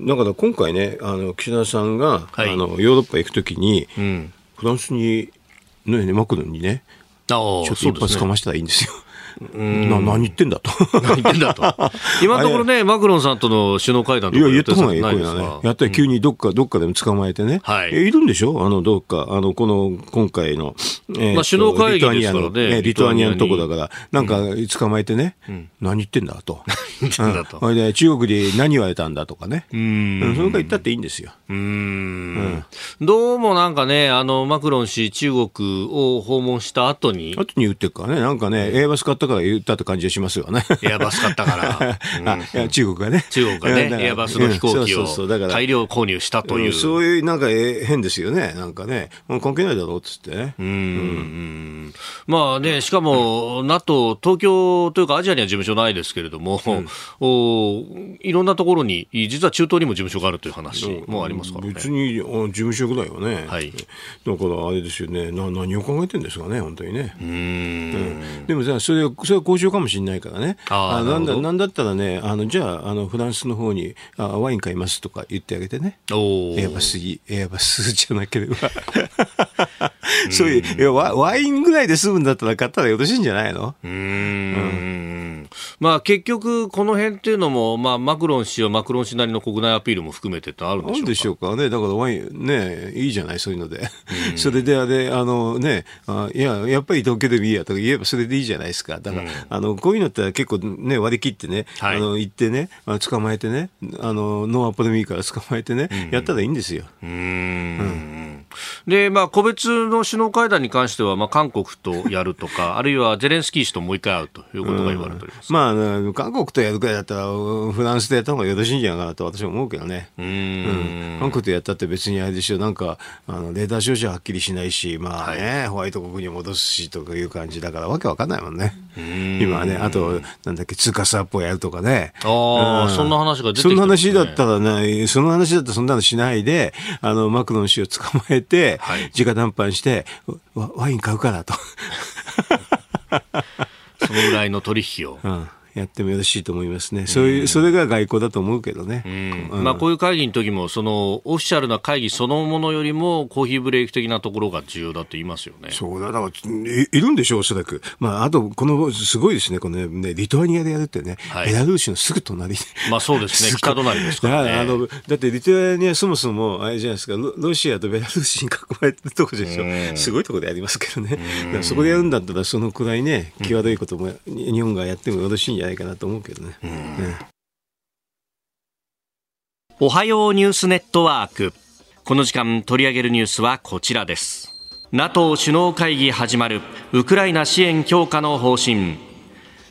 だから今回ね、あの岸田さんが、はい、あのヨーロッパ行くときに、うん、フランスに、ね、マクロンにね、ちょっと一発かましたらいいんですよ。な何言ってんだと。何言ってんだと。今のところね、マクロンさんとの首脳会談とかいや、言った方がいい、こういうのね。やったら急にどっか、どっかでも捕まえてね。はい。いるんでしょ？あの、どっか、あの、この、今回の、えまあ、首脳会議ですからね。リトアニアのとこだから、なんか捕まえてね、何言ってんだと。何言ってんだと。で、中国で何言われたんだとかね。うん。それから言ったっていいんですよ。うん。どうもなんかね、あの、マクロン氏、中国を訪問した後に。後に言ってるからね、なんかね、エアバス買ったから言ったって感じがしますよね。エアバス買ったから。うん、中国がね。中国がね、エアバスの飛行機を大量購入したという。そういう、なんか変ですよね。なんかね、関係ないだろうっつってね。うん。まあね、しかも、NATO、東京というかアジアには事務所ないですけれども、おいろんなところに、実は中東にも事務所があるという話もありますからね。別に事務所ぐらいはね。はい。だからあれですよね、な何を考えてるんですかね、本当にね。うん。でもさ、それ、それは交渉かもしれないからね。あなんだ、なんだったらね、あの、じゃあ、あの、フランスの方に、あワイン買いますとか言ってあげてね。エアバス、エアバスじゃなければ。そういう、ワワインぐらいで済むんだったら買ったらよろしいんじゃないの？うん。まあ結局、この辺っていうのも、まあマクロン氏はマクロン氏なりの国内アピールも含めてってあるんでしょうかでしょうかね。だからワイン、ね、いいじゃない、そういうので。それであれ、あのね、あいや、やっぱり東京でもいいやとか言えばそれでいいじゃないですか。だから、うん、あの、こういうのって結構ね、割り切ってね、はい、あの、行ってね、捕まえてね、あの、ノーアポでもいいから捕まえてね、うん、やったらいいんですよ。うん。うんで、まあ、個別の首脳会談に関しては、まあ、韓国とやるとか、あるいはゼレンスキー氏ともう一回会うということが言われておりままあ、韓国とやるくらいだったら、フランスでやった方がよろしいんじゃないかなと私は思うけどね。うん,、韓国でやったって別にあれでしょ、なんか、あのレーダー照射ははっきりしないし、まあね、はい、ホワイト国に戻すしとかいう感じだから、わけわかんないもんね。今はね、あと、なんだっけ、通貨スワップをやるとかね。ああ、うん、そんな話が出てきて、ね、そんな話だったらね、その話だったらそんなのしないで、あの、マクロン氏を捕まえて、はい、直談判して、ワイン買うからと。そのぐらいの取引を。うんやってもよろしいと思いますね。そういう、それが外交だと思うけどね。うんまあ、こういう会議の時も、その、オフィシャルな会議そのものよりも、コーヒーブレーキ的なところが重要だと言いますよね。そうだ、だから、いいるんでしょう、おそらく。まあ、あと、この、すごいですね、このね、リトアニアでやるってね、はい、ベラルーシのすぐ隣。まあ、そうですね、北隣ですからね。あの、だってリトアニアそもそも、あれじゃないですか、ロシアとベラルーシに囲まれてるとこでしょ。すごいところでやりますけどね。そこでやるんだったら、そのくらいね、際どいことも、日本がやってもよろしいんじゃないかなと思うけどね。ね。おはようニュースネットワーク。この時間取り上げるニュースはこちらです。NATO 首脳会議始まる。ウクライナ支援強化の方針。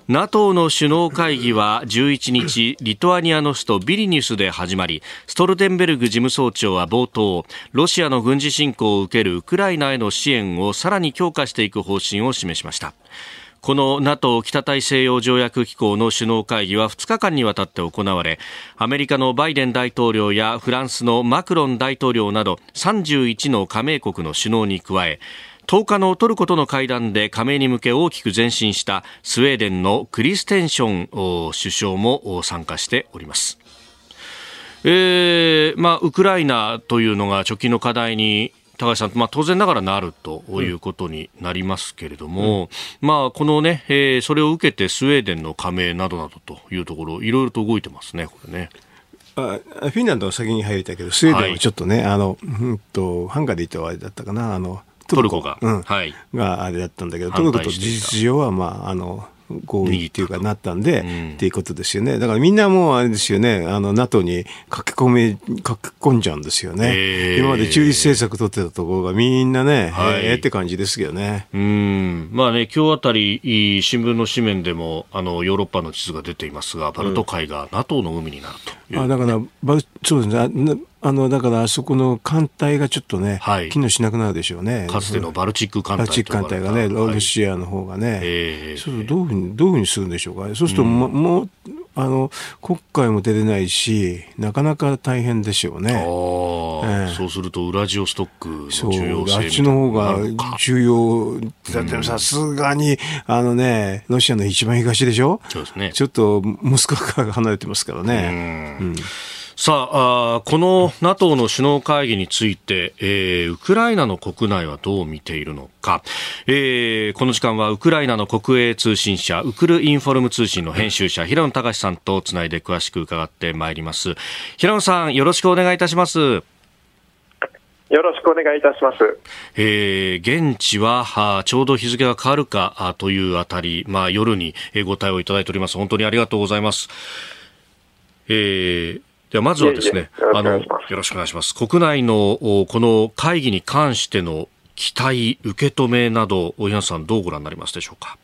NATO の首脳会議は11日、リトアニアの首都ビリニュスで始まり、ストルテンベルグ事務総長は冒頭、ロシアの軍事侵攻を受けるウクライナへの支援をさらに強化していく方針を示しました。この NATO 北大西洋条約機構の首脳会議は2日間にわたって行われアメリカのバイデン大統領やフランスのマクロン大統領など31の加盟国の首脳に加え10日のトルコとの会談で加盟に向け大きく前進したスウェーデンのクリステンション首相も参加しております。えーまあ、ウクライナというのが直近の課題に高橋さん、まあ、当然ながらなるということになりますけれども、うん、まあ、このね、えー、それを受けてスウェーデンの加盟などなどというところ、いろいろと動いてますね、これね。あフィンランドは先に入れたけど、スウェーデンはちょっとね、はい、あの、うんと、ハンガリーとあれだったかな、あの、トルコが、うん、はい、があれだったんだけど、トルコと事実上は、まあ、あの、合意っていうかなったんで、うん、っていうことですよね。だからみんなもうあれですよね、あの NATO に駆け込め、駆け込んじゃうんですよね。今まで中立政策取ってたところがみんなね、はい、えー、って感じですけどね。うん。まあね、今日あたり、新聞の紙面でも、あの、ヨーロッパの地図が出ていますが、バルト海が NATO の海になるとうん、あだから、バルそうですね。あのだからあそこの艦隊がちょっとね、はい、機能しなくなるでしょうね。かつてのバルチック艦隊バルチック艦隊がね、ロシアの方がね、えー、そうどういうふうにどういうふうにするんでしょうか。そうすると、うん、もうあの国会も出れないし、なかなか大変でしょうね。えー、そうすると、ウラジオストックの重要性あっちの方が重要。だってさすがに、あのね、ロシアの一番東でしょ？そうですね。ちょっとモスクワから離れてますからね。うんさあこの NATO の首脳会議について、えー、ウクライナの国内はどう見ているのか、えー、この時間はウクライナの国営通信社ウクルインフォルム通信の編集者平野隆さんとつないで詳しく伺ってまいります平野さんよろしくお願いいたしますよろしくお願いいたします。えー、現地ははちょうど日付が変わるかというあたり、まあ、夜にご対応いただいております。本当にありがとうございます。えー、ではまずはですね、あの、よろしくお願いします。国内のこの会議に関しての期待、受け止めなど、大東さん、どうご覧になりますでしょうか？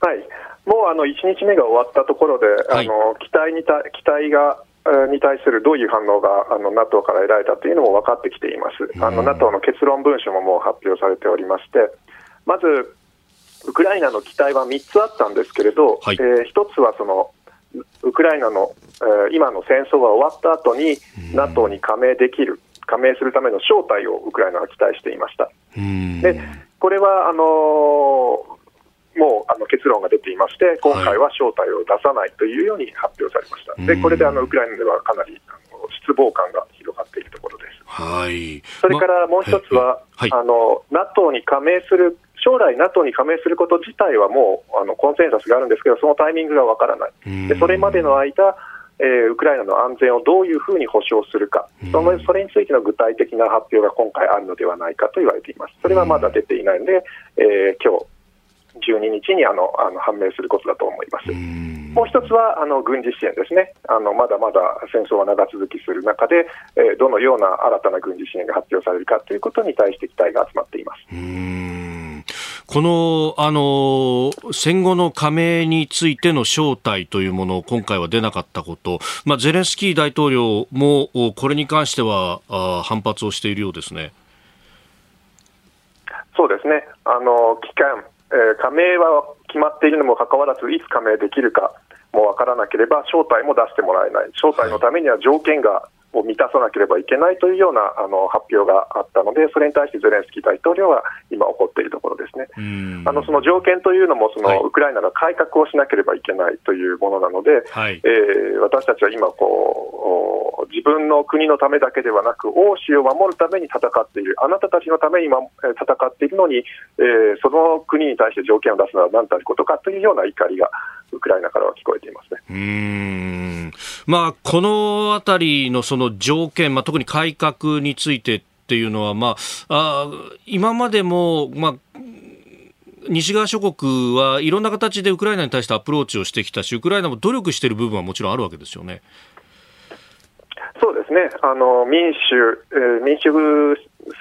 はい、もうあの1日目が終わったところで、はい、あの期待にた期待がに対するどういう反応があの NATO から得られたというのも分かってきています、あの NATO の結論文書ももう発表されておりまして、まず、ウクライナの期待は3つあったんですけれど、はい、えー、1つはそのウクライナの、えー、今の戦争が終わった後に NATO に加盟できる、加盟するための招待をウクライナは期待していました。でこれはあのーもうあの結論が出ていまして、今回は招待を出さないというように発表されました、はい、でこれであのウクライナではかなり望感が広がっているところです。はい、それからもう一つは、まはい、あの NATO に加盟する将来 NATO に加盟すること自体はもうあのコンセンサスがあるんですけど、そのタイミングがわからない、でそれまでの間、えー、ウクライナの安全をどういうふうに保障するか、そのそれについての具体的な発表が今回あるのではないかと言われています。それはまだ出ていないので、えー、今日12日にあのあの判明することだと思います。もう一つはあの軍事支援ですねあの、まだまだ戦争は長続きする中で、えー、どのような新たな軍事支援が発表されるかということに対して期待が集まっています。この、あの、戦後の加盟についての招待というものを今回は出なかったこと、まあ、ゼレンスキー大統領もこれに関してはあ反発をしているようですね。そうですね。あの、期間、えー、加盟は決まっているにもかかわらず、いつ加盟できるかもわからなければ、招待も出してもらえない。招待のためには条件がを満たさなければいけないというようなあの発表があったので、それに対してゼレンスキー大統領は今、怒っているところですね。あのその条件というのもその、はい、ウクライナが改革をしなければいけないというものなので、はい、えー、私たちは今こう、自分の国のためだけではなく、欧州を守るために戦っている、あなたたちのために戦っているのに、えー、その国に対して条件を出すのは何たることかというような怒りが、ウクライナからは聞こえていますね。うん。まあ、このあたりのその条件、まあ、特に改革についてっていうのは、まあ、あ今までも、まあ、西側諸国はいろんな形でウクライナに対してアプローチをしてきたし、ウクライナも努力している部分はもちろんあるわけですよね。そうですね、あの民主、えー、民主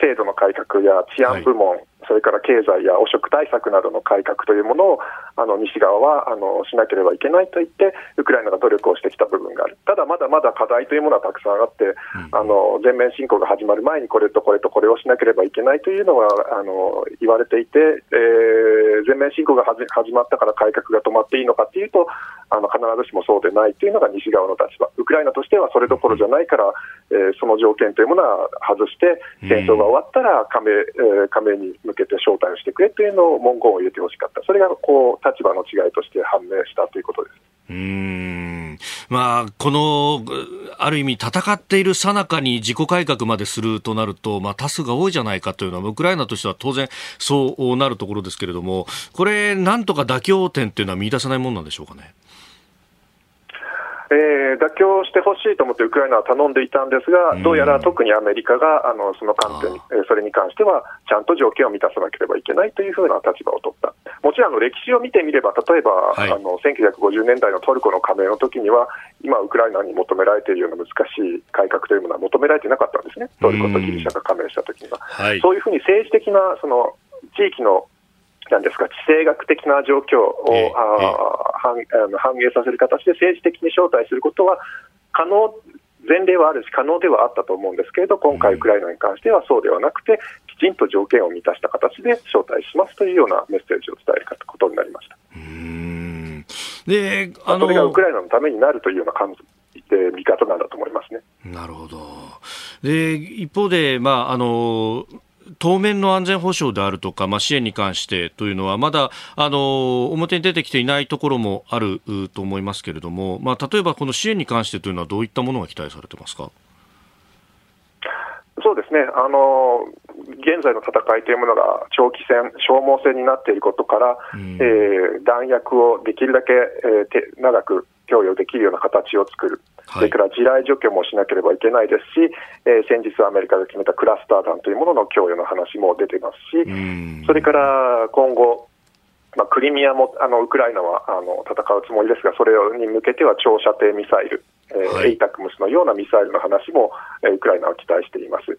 制度の改革や治安部門、それから経済や汚職対策などの改革というものをあの西側はあのしなければいけないと言って、ウクライナが努力をしてきた部分がある、ただまだまだ課題というものはたくさんあって、うん、あの全面侵攻が始まる前にこれとこれとこれをしなければいけないというのはあの言われていて、えー、全面侵攻が始まったから改革が止まっていいのかというと、あの必ずしもそうでないというのが西側の立場、ウクライナとしてはそれどころじゃないから、えー、その条件というものは外して、戦争が終わったら加盟,、えー、加盟に向けて招待をしてくれというのを文言を入れてほしかった、それがこう立場の違いとして判明したということです。うんまあ、この、ある意味戦っているさなかに自己改革までするとなると、まあ、多数が多いじゃないかというのは、ウクライナとしては当然そうなるところですけれども、これ、なんとか妥協点っていうのは見出せないものなんでしょうかね？えー、妥協してほしいと思ってウクライナは頼んでいたんですが、どうやら特にアメリカがあのその観点、えそれに関しては、ちゃんと条件を満たさなければいけないというふうな立場を取った、もちろんあの歴史を見てみれば、例えば、はい、あの1950年代のトルコの加盟の時には、今、ウクライナに求められているような難しい改革というものは求められていなかったんですね、トルコとギリシャが加盟した時には。はい、そういうふうに政治的なその地域のなんですか、地政学的な状況を、えー、反反映させる形で政治的に招待することは可能、前例はあるし、可能ではあったと思うんですけれど、今回、ウクライナに関してはそうではなくて、きちんと条件を満たした形で招待しますというようなメッセージを伝えることになりました。であのそれがウクライナのためになるというような感じで見方なんだと思いますね。なるほどで一方で、まああの当面の安全保障であるとか、まあ、支援に関してというのは、まだあの表に出てきていないところもあると思いますけれども、まあ、例えばこの支援に関してというのは、どういったものが期待されてますか？そうですねあの現在の戦いというものが長期戦、消耗戦になっていることから、うん、えー、弾薬をできるだけ、えー、長く供与できるような形を作る、それから地雷除去もしなければいけないですし、えー、先日アメリカが決めたクラスター弾というものの供与の話も出てますし、それから今後、まあ、クリミアもあのウクライナはあの戦うつもりですが、それに向けては長射程ミサイル、えーはい、エイタクムスのようなミサイルの話も、えー、ウクライナは期待しています。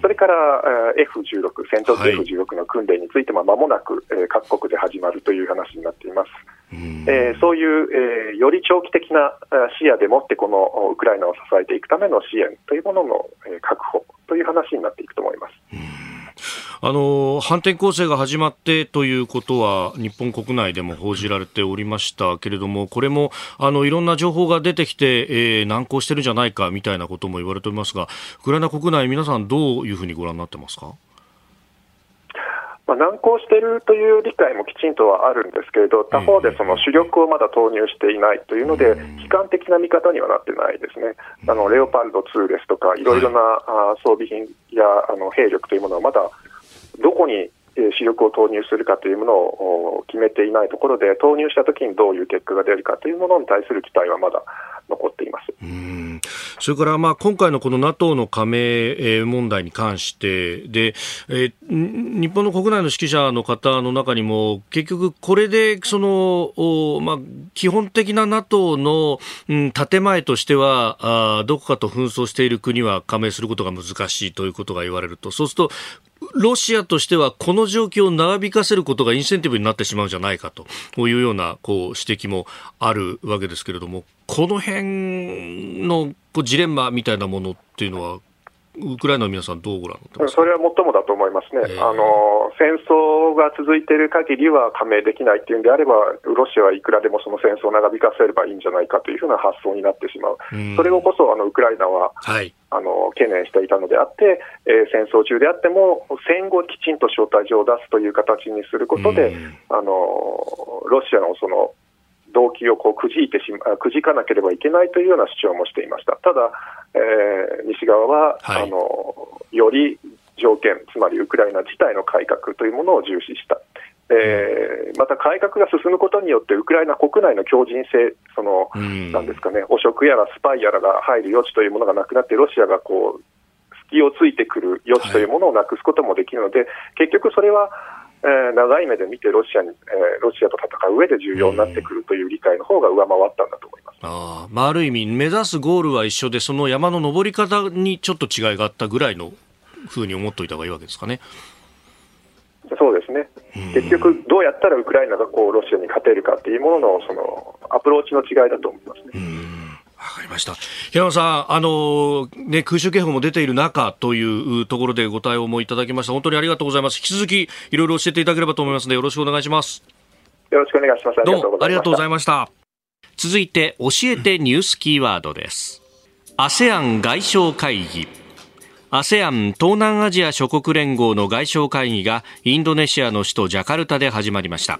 それから F16、戦闘機 F16 の訓練についても、まもなく、えー、各国で始まるという話になっています。えー、そういう、えー、より長期的な視野でもってこのウクライナを支えていくための支援というものの、えー、確保という話になっていくと思います。あの反転攻勢が始まってということは日本国内でも報じられておりましたけれどもこれもあのいろんな情報が出てきて、えー、難航してるんじゃないかみたいなことも言われておりますがウクライナ国内皆さんどういうふうにご覧になってますか？まあ、難航しているという理解もきちんとはあるんですけれど、他方でその主力をまだ投入していないというので、悲観的な見方にはなってないですね、あのレオパルド2ですとか、いろいろな装備品やあの兵力というものはまだどこに主力を投入するかというものを決めていないところで、投入したときにどういう結果が出るかというものに対する期待はまだ残っています。それからまあ今回のこの NATO の加盟問題に関してで、えー、日本の国内の指揮者の方の中にも結局これでその、まあ、基本的な NATO の、うん、建前としてはあどこかと紛争している国は加盟することが難しいということが言われると。そうするとロシアとしてはこの状況を長引かせることがインセンティブになってしまうんじゃないかというようなこう指摘もあるわけですけれども、この辺のこうジレンマみたいなものっていうのは、ウクライナの皆さん、どうご覧になってますそれは最もだと思いますね、えー、あの戦争が続いている限りは加盟できないっていうんであれば、ロシアはいくらでもその戦争を長引かせればいいんじゃないかというふうな発想になってしまう、うそれをこそあのウクライナは、はい、あの懸念していたのであって、えー、戦争中であっても、戦後きちんと招待状を出すという形にすることで、あのロシアのその動機をこうくじいてしまくじかなければいけないというような主張もしていました。ただ、えー、西側は、はい、あのより条件、つまりウクライナ自体の改革というものを重視した。えー、また改革が進むことによって、ウクライナ国内の強靭性、その、なんですかね、汚職やらスパイやらが入る余地というものがなくなって、ロシアがこう、隙をついてくる余地というものをなくすこともできるので、はい、結局それは、えー、長い目で見てロシアに、えー、ロシアと戦う上で重要になってくるという理解の方が上回ったんだと思います。あまあ、ある意味、目指すゴールは一緒で、その山の登り方にちょっと違いがあったぐらいのふうに思っておいた方がいいわけですかね。そうですね、結局、どうやったらウクライナがこうロシアに勝てるかっていうもののそのアプローチの違いだと思いますね。わかりました。平野さん、あのね、空襲警報も出ている中というところでご対応もいただきました。本当にありがとうございます。引き続き、いろいろ教えていただければと思いますので、よろしくお願いします。よろしくお願いします。どうもありがとうございました。続いて、教えてニュースキーワードです。ASEAN 外相会議。ASEAN 東南アジア諸国連合の外相会議がインドネシアの首都ジャカルタで始まりました。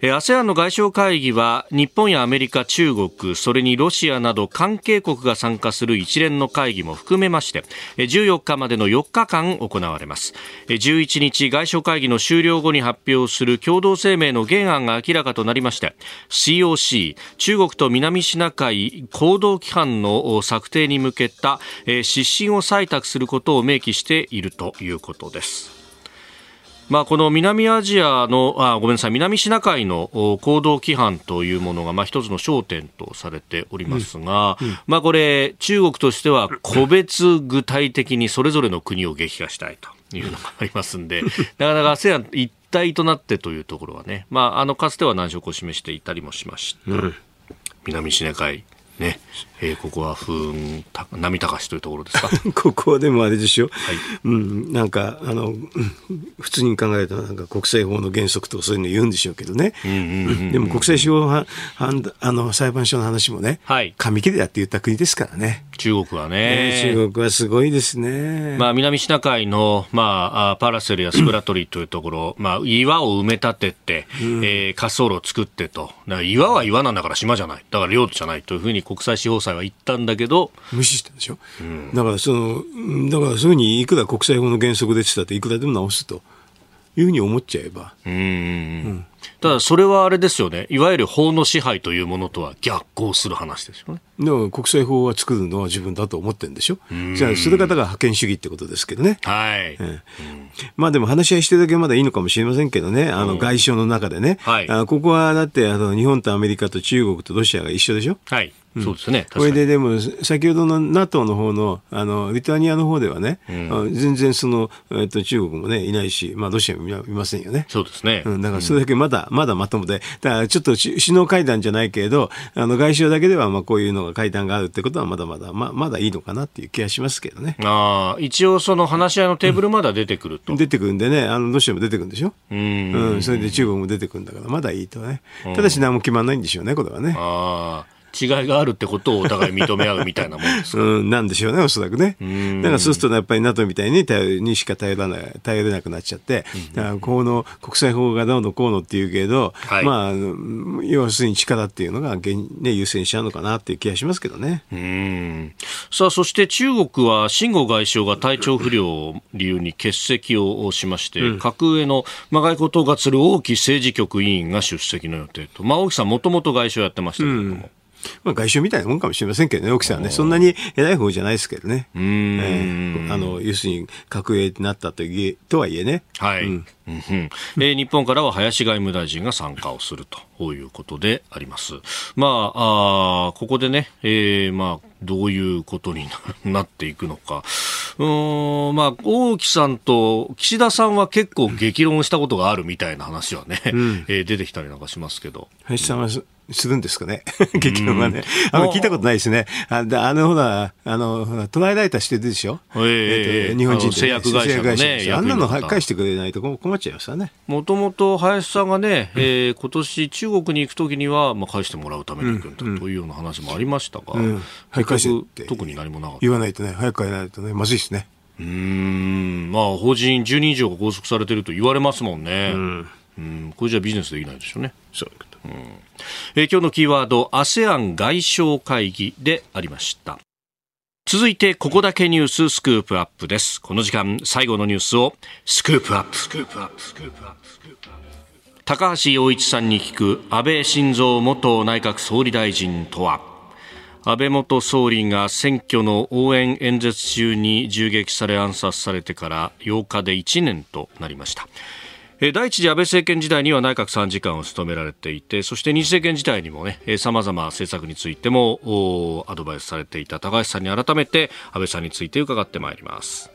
ASEAN の外相会議は日本やアメリカ、中国、それにロシアなど関係国が参加する一連の会議も含めまして14日までの4日間行われます。11日外相会議の終了後に発表する共同声明の原案が明らかとなりまして COC 中国と南シナ海行動規範の策定に向けた指針を採択することを明記しているということです。まあ、この南アジアのあごめんなさい南シナ海の行動規範というものが、まあ、一つの焦点とされておりますが、うんうん、まあ、これ中国としては個別具体的にそれぞれの国を撃破したいというのがありますんで、なかなか ASEAN 一体となってというところはね、まあ、あのかつては難色を示していたりもしました。うん、南シナ海ね、えー、ここは風雲波高しというところですか？ここはでもあれでしょ、はい。うん、なんかあの普通に考えたらなんか国際法の原則とかそういうの言うんでしょうけどね、でも国際司法あの裁判所の話もね、はい、紙切れだって言った国ですからね。中国はね、えー、中国はすごいですね。まあ、南シナ海の、まあ、パラセルやスプラトリというところ、まあ、岩を埋め立てて、うん、えー、滑走路を作ってと。岩は岩なんだから島じゃない。だから領土じゃないというふうに国際司法裁は言ったんだけど。無視したんでしょ？うん、だからその、だからそういうふうにいくら国際法の原則でしたっていくらでも直すと。いうふうに思っちゃえば。うんうんただそれはあれですよね、いわゆる法の支配というものとは逆行する話ですよね。でも国際法は作るのは自分だと思ってるんでしょ、じゃあ、それ方が覇権主義ってことですけどね。はい、うん、まあでも話し合いしてるだけまだいいのかもしれませんけどね、あの外相の中でね、はい、あここはだってあの日本とアメリカと中国とロシアが一緒でしょ？はいそうですね。これででも、先ほどの NATO の方の、あの、リトアニアの方ではね、うん、全然その、えっと、中国もね、いないし、まあ、ロシアもいませんよね。そうですね。うん、だからそれだけまだ、まだまともで、だからちょっと首脳会談じゃないけれど、あの、外相だけでは、まあ、こういうのが会談があるってことは、まだまだ、まあ、まだいいのかなっていう気がしますけどね。ああ、一応その話し合いのテーブルまだ出てくると。うん、出てくるんでね、あの、ロシアも出てくるんでしょ？うん。うん、それで中国も出てくるんだから、まだいいとね。ただし何も決まらないんでしょうね、これはね。ああ。違いがあるってことをお互い認め合うみたいなもんですか、うん、なんでしょうね、おそらくね。だからそうすると、やっぱり NATO みたいに頼にしか頼らない、頼れなくなっちゃって、だからこの国際法がどうのこうのっていうけど、はい、まあ、要するに力っていうのが、ね、優先しちゃうのかなっていう気がしますけどね。うん。さあ、そして中国は、秦剛外相が体調不良を理由に欠席をしまして、うん、格上の、まあ、外交統括する王毅政治局委員が出席の予定と、まあ、王毅さんもともと外相やってましたけれども。うんまあ、外相みたいなもんかもしれませんけどね、奥さんはね、そんなに偉い方じゃないですけどね。えーあの、要するに、格上になったといえとはいえね。はい、うんうんえー日本からは林外務大臣が参加をするということであります。まあ、あーここでね、えーまあ、どういうことにななっていくのか。うーん、まあ、大木さんと岸田さんは結構激論したことがあるみたいな話はね、えー出てきたりなんかしますけど。林さんはすするんですかね？結論はね。あの、聞いたことないですね。あであの、ほら、あの、ほらトライライターしてるでしょ？えええっと日本人製薬会社のねあんなの返してくれないと困っちゃいますよね。もともと林さんがね、えー今年中国に行くときには、まあ、返してもらうために行くんだというような話もありましたが、うんはい返して特に何もなかった。言わないとね、早く帰らないとね、まずいですね。うーん、まあ、法人10人以上が拘束されてると言われますもんね。うん、これじゃビジネスできないでしょうね。そうい今日のキーワード、ASEAN 外相会議でありました。続いて、ここだけニューススクープアップです。この時間、最後のニュースをスクープアップ。スクープアップ、スクープアップ、スクープアップ。高橋洋一さんに聞く安倍晋三元内閣総理大臣とは安倍元総理が選挙の応援演説中に銃撃され暗殺されてから8日で1年となりました。えー第一次安倍政権時代には内閣参事官を務められていてそして二次政権時代にもねさまざま政策についてもおアドバイスされていた高橋さんに改めて安倍さんについて伺ってまいります。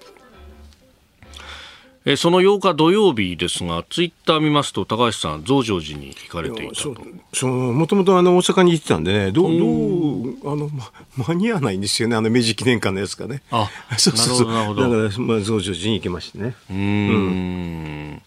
えーその8日土曜日ですがツイッター見ますと高橋さん増上寺に行かれていたと。もともとあの大阪に行ってたんでね、どう、どう、あの、ま、間に合わないんですよね、あの明治記念館のやつがね。あ そうそうそう。なるほどだから、まあ、増上寺に行きましてね。うーん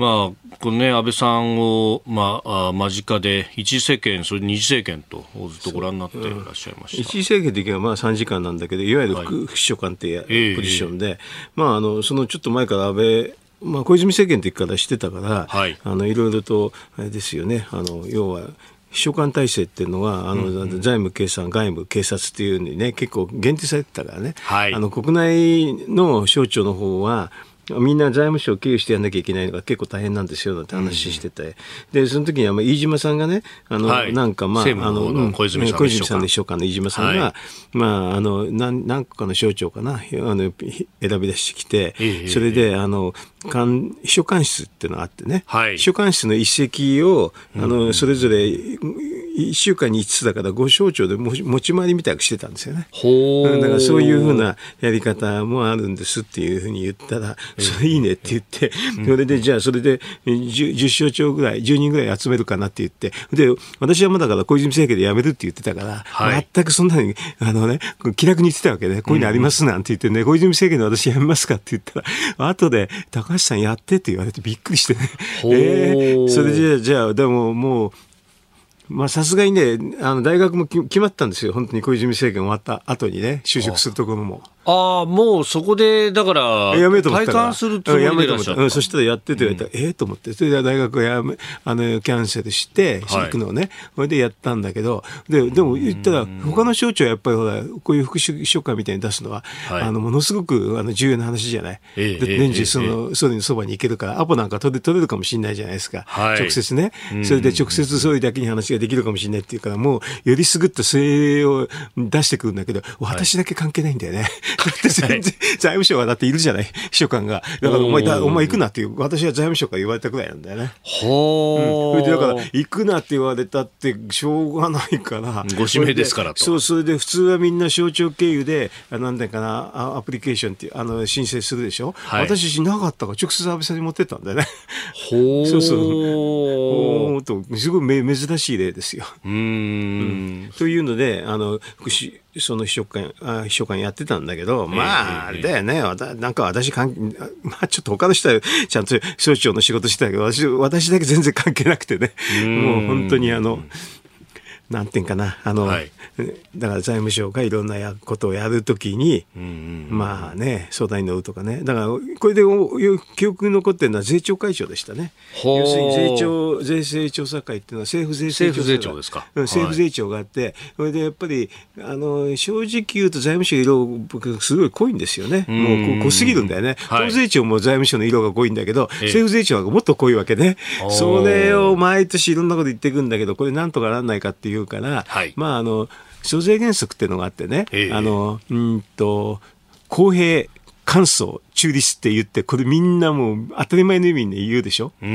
まあ、このね、安倍さんを、まあ、あ間近で、一次政権、それ二次政権とずっとご覧になっていらっしゃいました。一次政権的にはまあ3時間なんだけど、いわゆる副,、副秘書官っていうええ。ポジションで、まあ、あのそのちょっと前から安倍、まあ、小泉政権の時からしてたから、はい。あのいろいろと、あれですよね、あの要は、秘書官体制っていうのは、あの財務、経産、外務、警察っていうふうにね、結構限定されてたからね、はい。あの国内の省庁の方は、みんな財務省を経由してやんなきゃいけないのが結構大変なんですよなんて話してて、でその時にはまあ飯島さんがね、あの、はい。なんかまあ、政務の小泉さんの小泉さんの秘書官の飯島さんが、はい。まあ、あの何何個かの省庁かなあのひ選び出してきて、ええそれであの官秘書官室っていうのがあってね、はい。秘書官室の一席をあの、それぞれ1週間に5つだから5省庁で持ち持ち回りみたいくしてたんですよね。だからそういうふうなやり方もあるんですっていうふうに言ったら、それいいねって言って、それでじゃあそれで 10, 10省庁ぐらい、10人ぐらい集めるかなって言って、で、私はまだから小泉政権で辞めるって言ってたから、はい。全くそんなに、あのね、気楽に言ってたわけね、こういうのありますなんて言ってね、小泉政権で私辞めますかって言ったら、後で高橋さんやってって言われてびっくりして。ね、えーそれじゃあ、じゃあ、でももう、まあさすがにね、あの大学もき決まったんですよ、本当に小泉政権終わった後にね、就職するところも。ああ、もうそこで、だから、やめと思体感するつもりでいらっしゃった。ようんそしたらやってって言われたら、ええと思って、それで大学をやめ、あの、キャンセルして、はい。行くのをね、それでやったんだけど、で、でも言ったら、他の省庁はやっぱりほら、こういう副秘書官みたいに出すのは、はい。あの、ものすごくあの重要な話じゃない？ええ年中その、総理のそばに行けるから、アポなんか取れ取れるかもしれないじゃないですか。はい。直接ね。それで直接総理だけに話ができるかもしれないっていうから、もう、よりすぐった精鋭を出してくるんだけど、私だけ関係ないんだよね。だって全然、財務省はだっているじゃない、秘書官が。だからお前だ、お前行くなっていう、私は財務省から言われたくらいなんだよね。ほーそれでだから、行くなって言われたって、しょうがないから。ご指名ですからとそう、それで普通はみんな省庁経由で、あなんだかな、あアプリケーションっていう、あの、申請するでしょ？はい私しなかったから、直接安倍さんに持ってったんだよね。ほーそうそうおーっと、すごいめ珍しい例ですよ。うーん。というので、あの、副しその秘書官、あ秘書官やってたんだけど、まあ、あれだよね、わたなんか私関係、まあちょっと他の人はちゃんと省庁の仕事してたけど、私、私だけ全然関係なくてね、もう本当にあの、なんていうかな、あの、はい。だから財務省がいろんなやことをやるときに、うんまあね、相談に乗るとかね。だから、これでお記憶に残ってるのは税調会長でしたね。要するに税調、税制調査会っていうのは政府税制調査会。政府税調ですか。うん政府税調があって、それでやっぱり、あの、正直言うと財務省色、僕、すごい濃いんですよね。もうこ濃すぎるんだよね。はい。法税庁も財務省の色が濃いんだけど、ええ。政府税調はもっと濃いわけね。それを毎年いろんなこと言っていくんだけど、これなんとかならないかっていういうから、はい、まああの租税原則っていうのがあってね、えー、あのうんと公平乾燥中立って言って、これみんなもう当たり前の意味で言うでしょ？公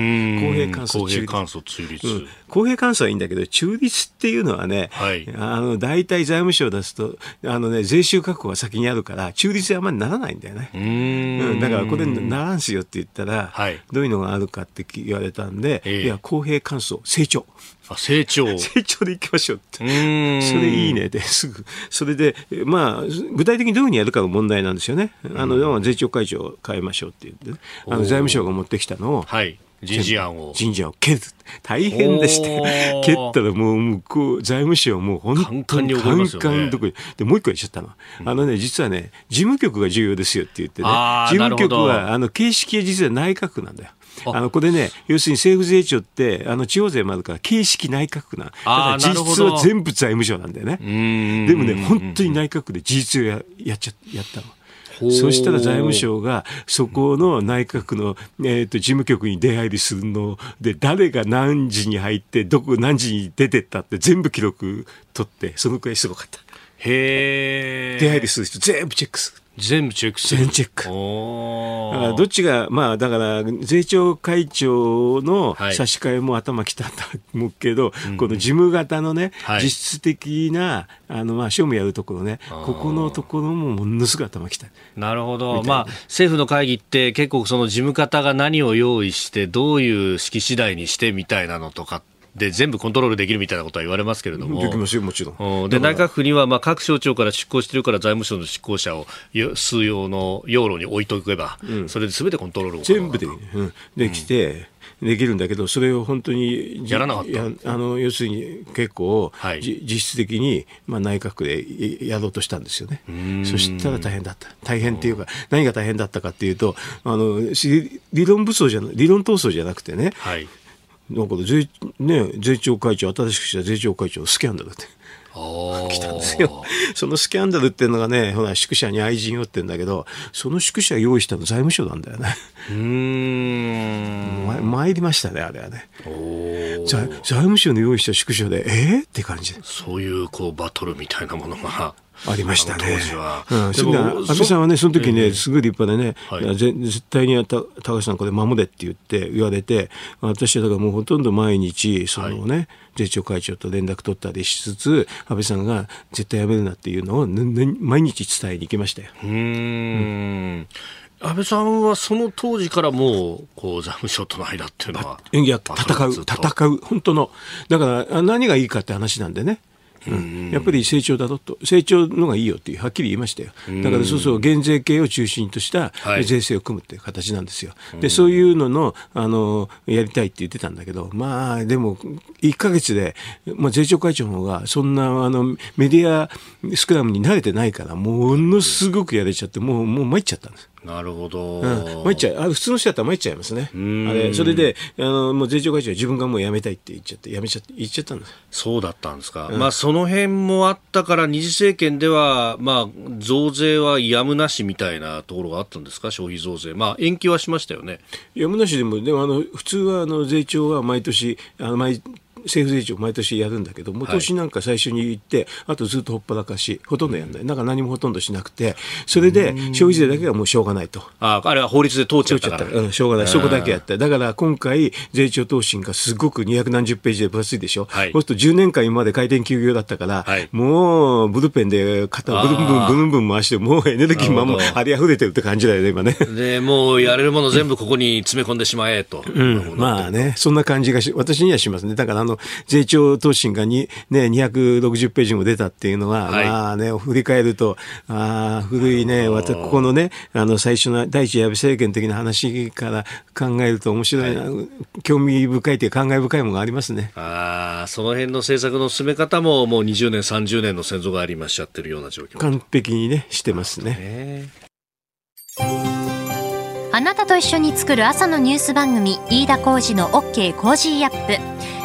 平乾燥中立。公平乾燥中立、うん、公平乾燥はいいんだけど、中立っていうのはね、はい、あの、大体財務省を出すと、あのね、税収確保が先にあるから、中立はあんまりならないんだよね。うん。だからこれならんすよって言ったら、はい、どういうのがあるかって言われたんで、えー、いや、公平乾燥、成長。あ成長。成長でいきましょうって。それいいね。ですぐ。それでまあ具体的にどういうふうにやるかの問題なんですよね。あの税調会長を変えましょうって言って、ね、あの財務省が持ってきたのを、はい人事案を。人事案を蹴る。大変でして。蹴ったらもう向こう、財務省はもう本当にカンカンどこに。で、もう一個言っちゃったの。あのね、実はね、事務局が重要ですよって言ってね。事務局は、あの、形式は実は内閣府なんだよ。あのこれね、要するに政府税調って、あの地方税もあるから、形式内閣府な、だから実質は全部財務省なんだよね。でもね、本当に内閣府で事実をややっちゃやったの。そしたら財務省がそこの内閣の、えーと、事務局に出入りするので誰が何時に入ってどこ何時に出てったって全部記録取ってそのくらいすごかった。へ出入りする人全部チェックする。全部チェックする。全チェック。だからどっちが、まあだから税調会長の差し替えも頭きたと思うけど、はい、この事務型のね、うん、実質的な、あのまあ、庶務やるところね、ここのところもものすごい頭きた。なるほど。まあ政府の会議って結構その事務方が何を用意して、どういう式次第にしてみたいなのとかで全部コントロールできるみたいなことは言われますけれども、できますよ、もちろん。で内閣府にはまあ各省庁から出向してるから財務省の執行者を数用の要路に置いとけば、うん、それですべてコントロール全部で,、うん、できて、できるんだけど、それを本当にやらなかった。あの要するに結構、はい、実質的に、まあ、内閣府でやろうとしたんですよね。そしたら大変だった。大変っていうか、何が大変だったかっていうと、あの理論武装じゃ理論闘争じゃなくてね、はいなんか税,、ね、税調会長、新しくした税調会長、スキャンダルって。来たんですよ。そのスキャンダルっていうのがね、ほら、宿舎に愛人をってんだけど、その宿舎用意したの財務省なんだよね。うん。参りましたね、あれはね。財財務省の用意した宿舎で、えー、って感じそういう、こう、バトルみたいなものが。ありましたね。うん、そ安倍さんはね、その時ね、すごい立派でね、はい、絶対に高橋さんこれ守れって言って言われて、私はだからもうほとんど毎日、そのね、はい、税調会長と連絡取ったりしつつ、安倍さんが絶対やめるなっていうのを、ね、毎日伝えに行きましたよ。うんうん安倍さんはその当時からもう、こう、財務省との間っていうのは。いや、戦う、戦う、本当の。だから、何がいいかって話なんでね。うん、やっぱり成長だろと、成長のがいいよってはっきり言いましたよ。だからそうそう、減税系を中心とした税制を組むっていう形なんですよ。で、そういうのの、あの、やりたいって言ってたんだけど、まあ、でも、1か月で、まあ、税調会長の方が、そんな、あの、メディアスクラムに慣れてないから、ものすごくやれちゃって、もう、もう参っちゃったんです。なるほど。うん、参っちゃう。あ普通の人だったら参っちゃいますね。あれ、それで、あの、もう税調会長は自分がもう辞めたいって言っちゃって、辞めちゃって、言っちゃったんです。そうだったんですか。うん、まあ、その辺もあったから、二次政権では、まあ、増税はやむなしみたいなところがあったんですか、消費増税。まあ、延期はしましたよね。やむなしでも、でも、あの、普通は、あの、税調は毎年、あの、毎政府税調毎年やるんだけど、今年なんか最初に言って、あとずっとほっぱらかし、ほとんどやんない。なんか何もほとんどしなくて、それで消費税だけはもうしょうがないと。ああれは法律で通っちゃったから。うん、しょうがない。そこだけやった。だから今回、税調答申がすごく2何十ページで分厚いでしょ。はい、そうすると10年間今まで回転休業だったから、はい、もうブルペンで肩をブルンブンブルンブン回して、もうエネルギーまんまあり溢れてるって感じだよね、今ね。で、もうやれるもの全部ここに詰め込んでしまえと。うん、まあね、そんな感じがし、私にはしますね。だからあの、税調答申がに、ね、260ページも出たっていうのは、はい、まあね、振り返ると、あ古いね、私、ここのね、あの、最初の第一安倍政権的な話から考えると面白いな、はい、興味深いという感慨深いものがありますね。ああ、その辺の政策の進め方も、もう20年、30年の先祖がありましちゃってるような状況。完璧にね、してますね。あなたと一緒に作る朝のニュース番組飯田浩二の OK コージーアップ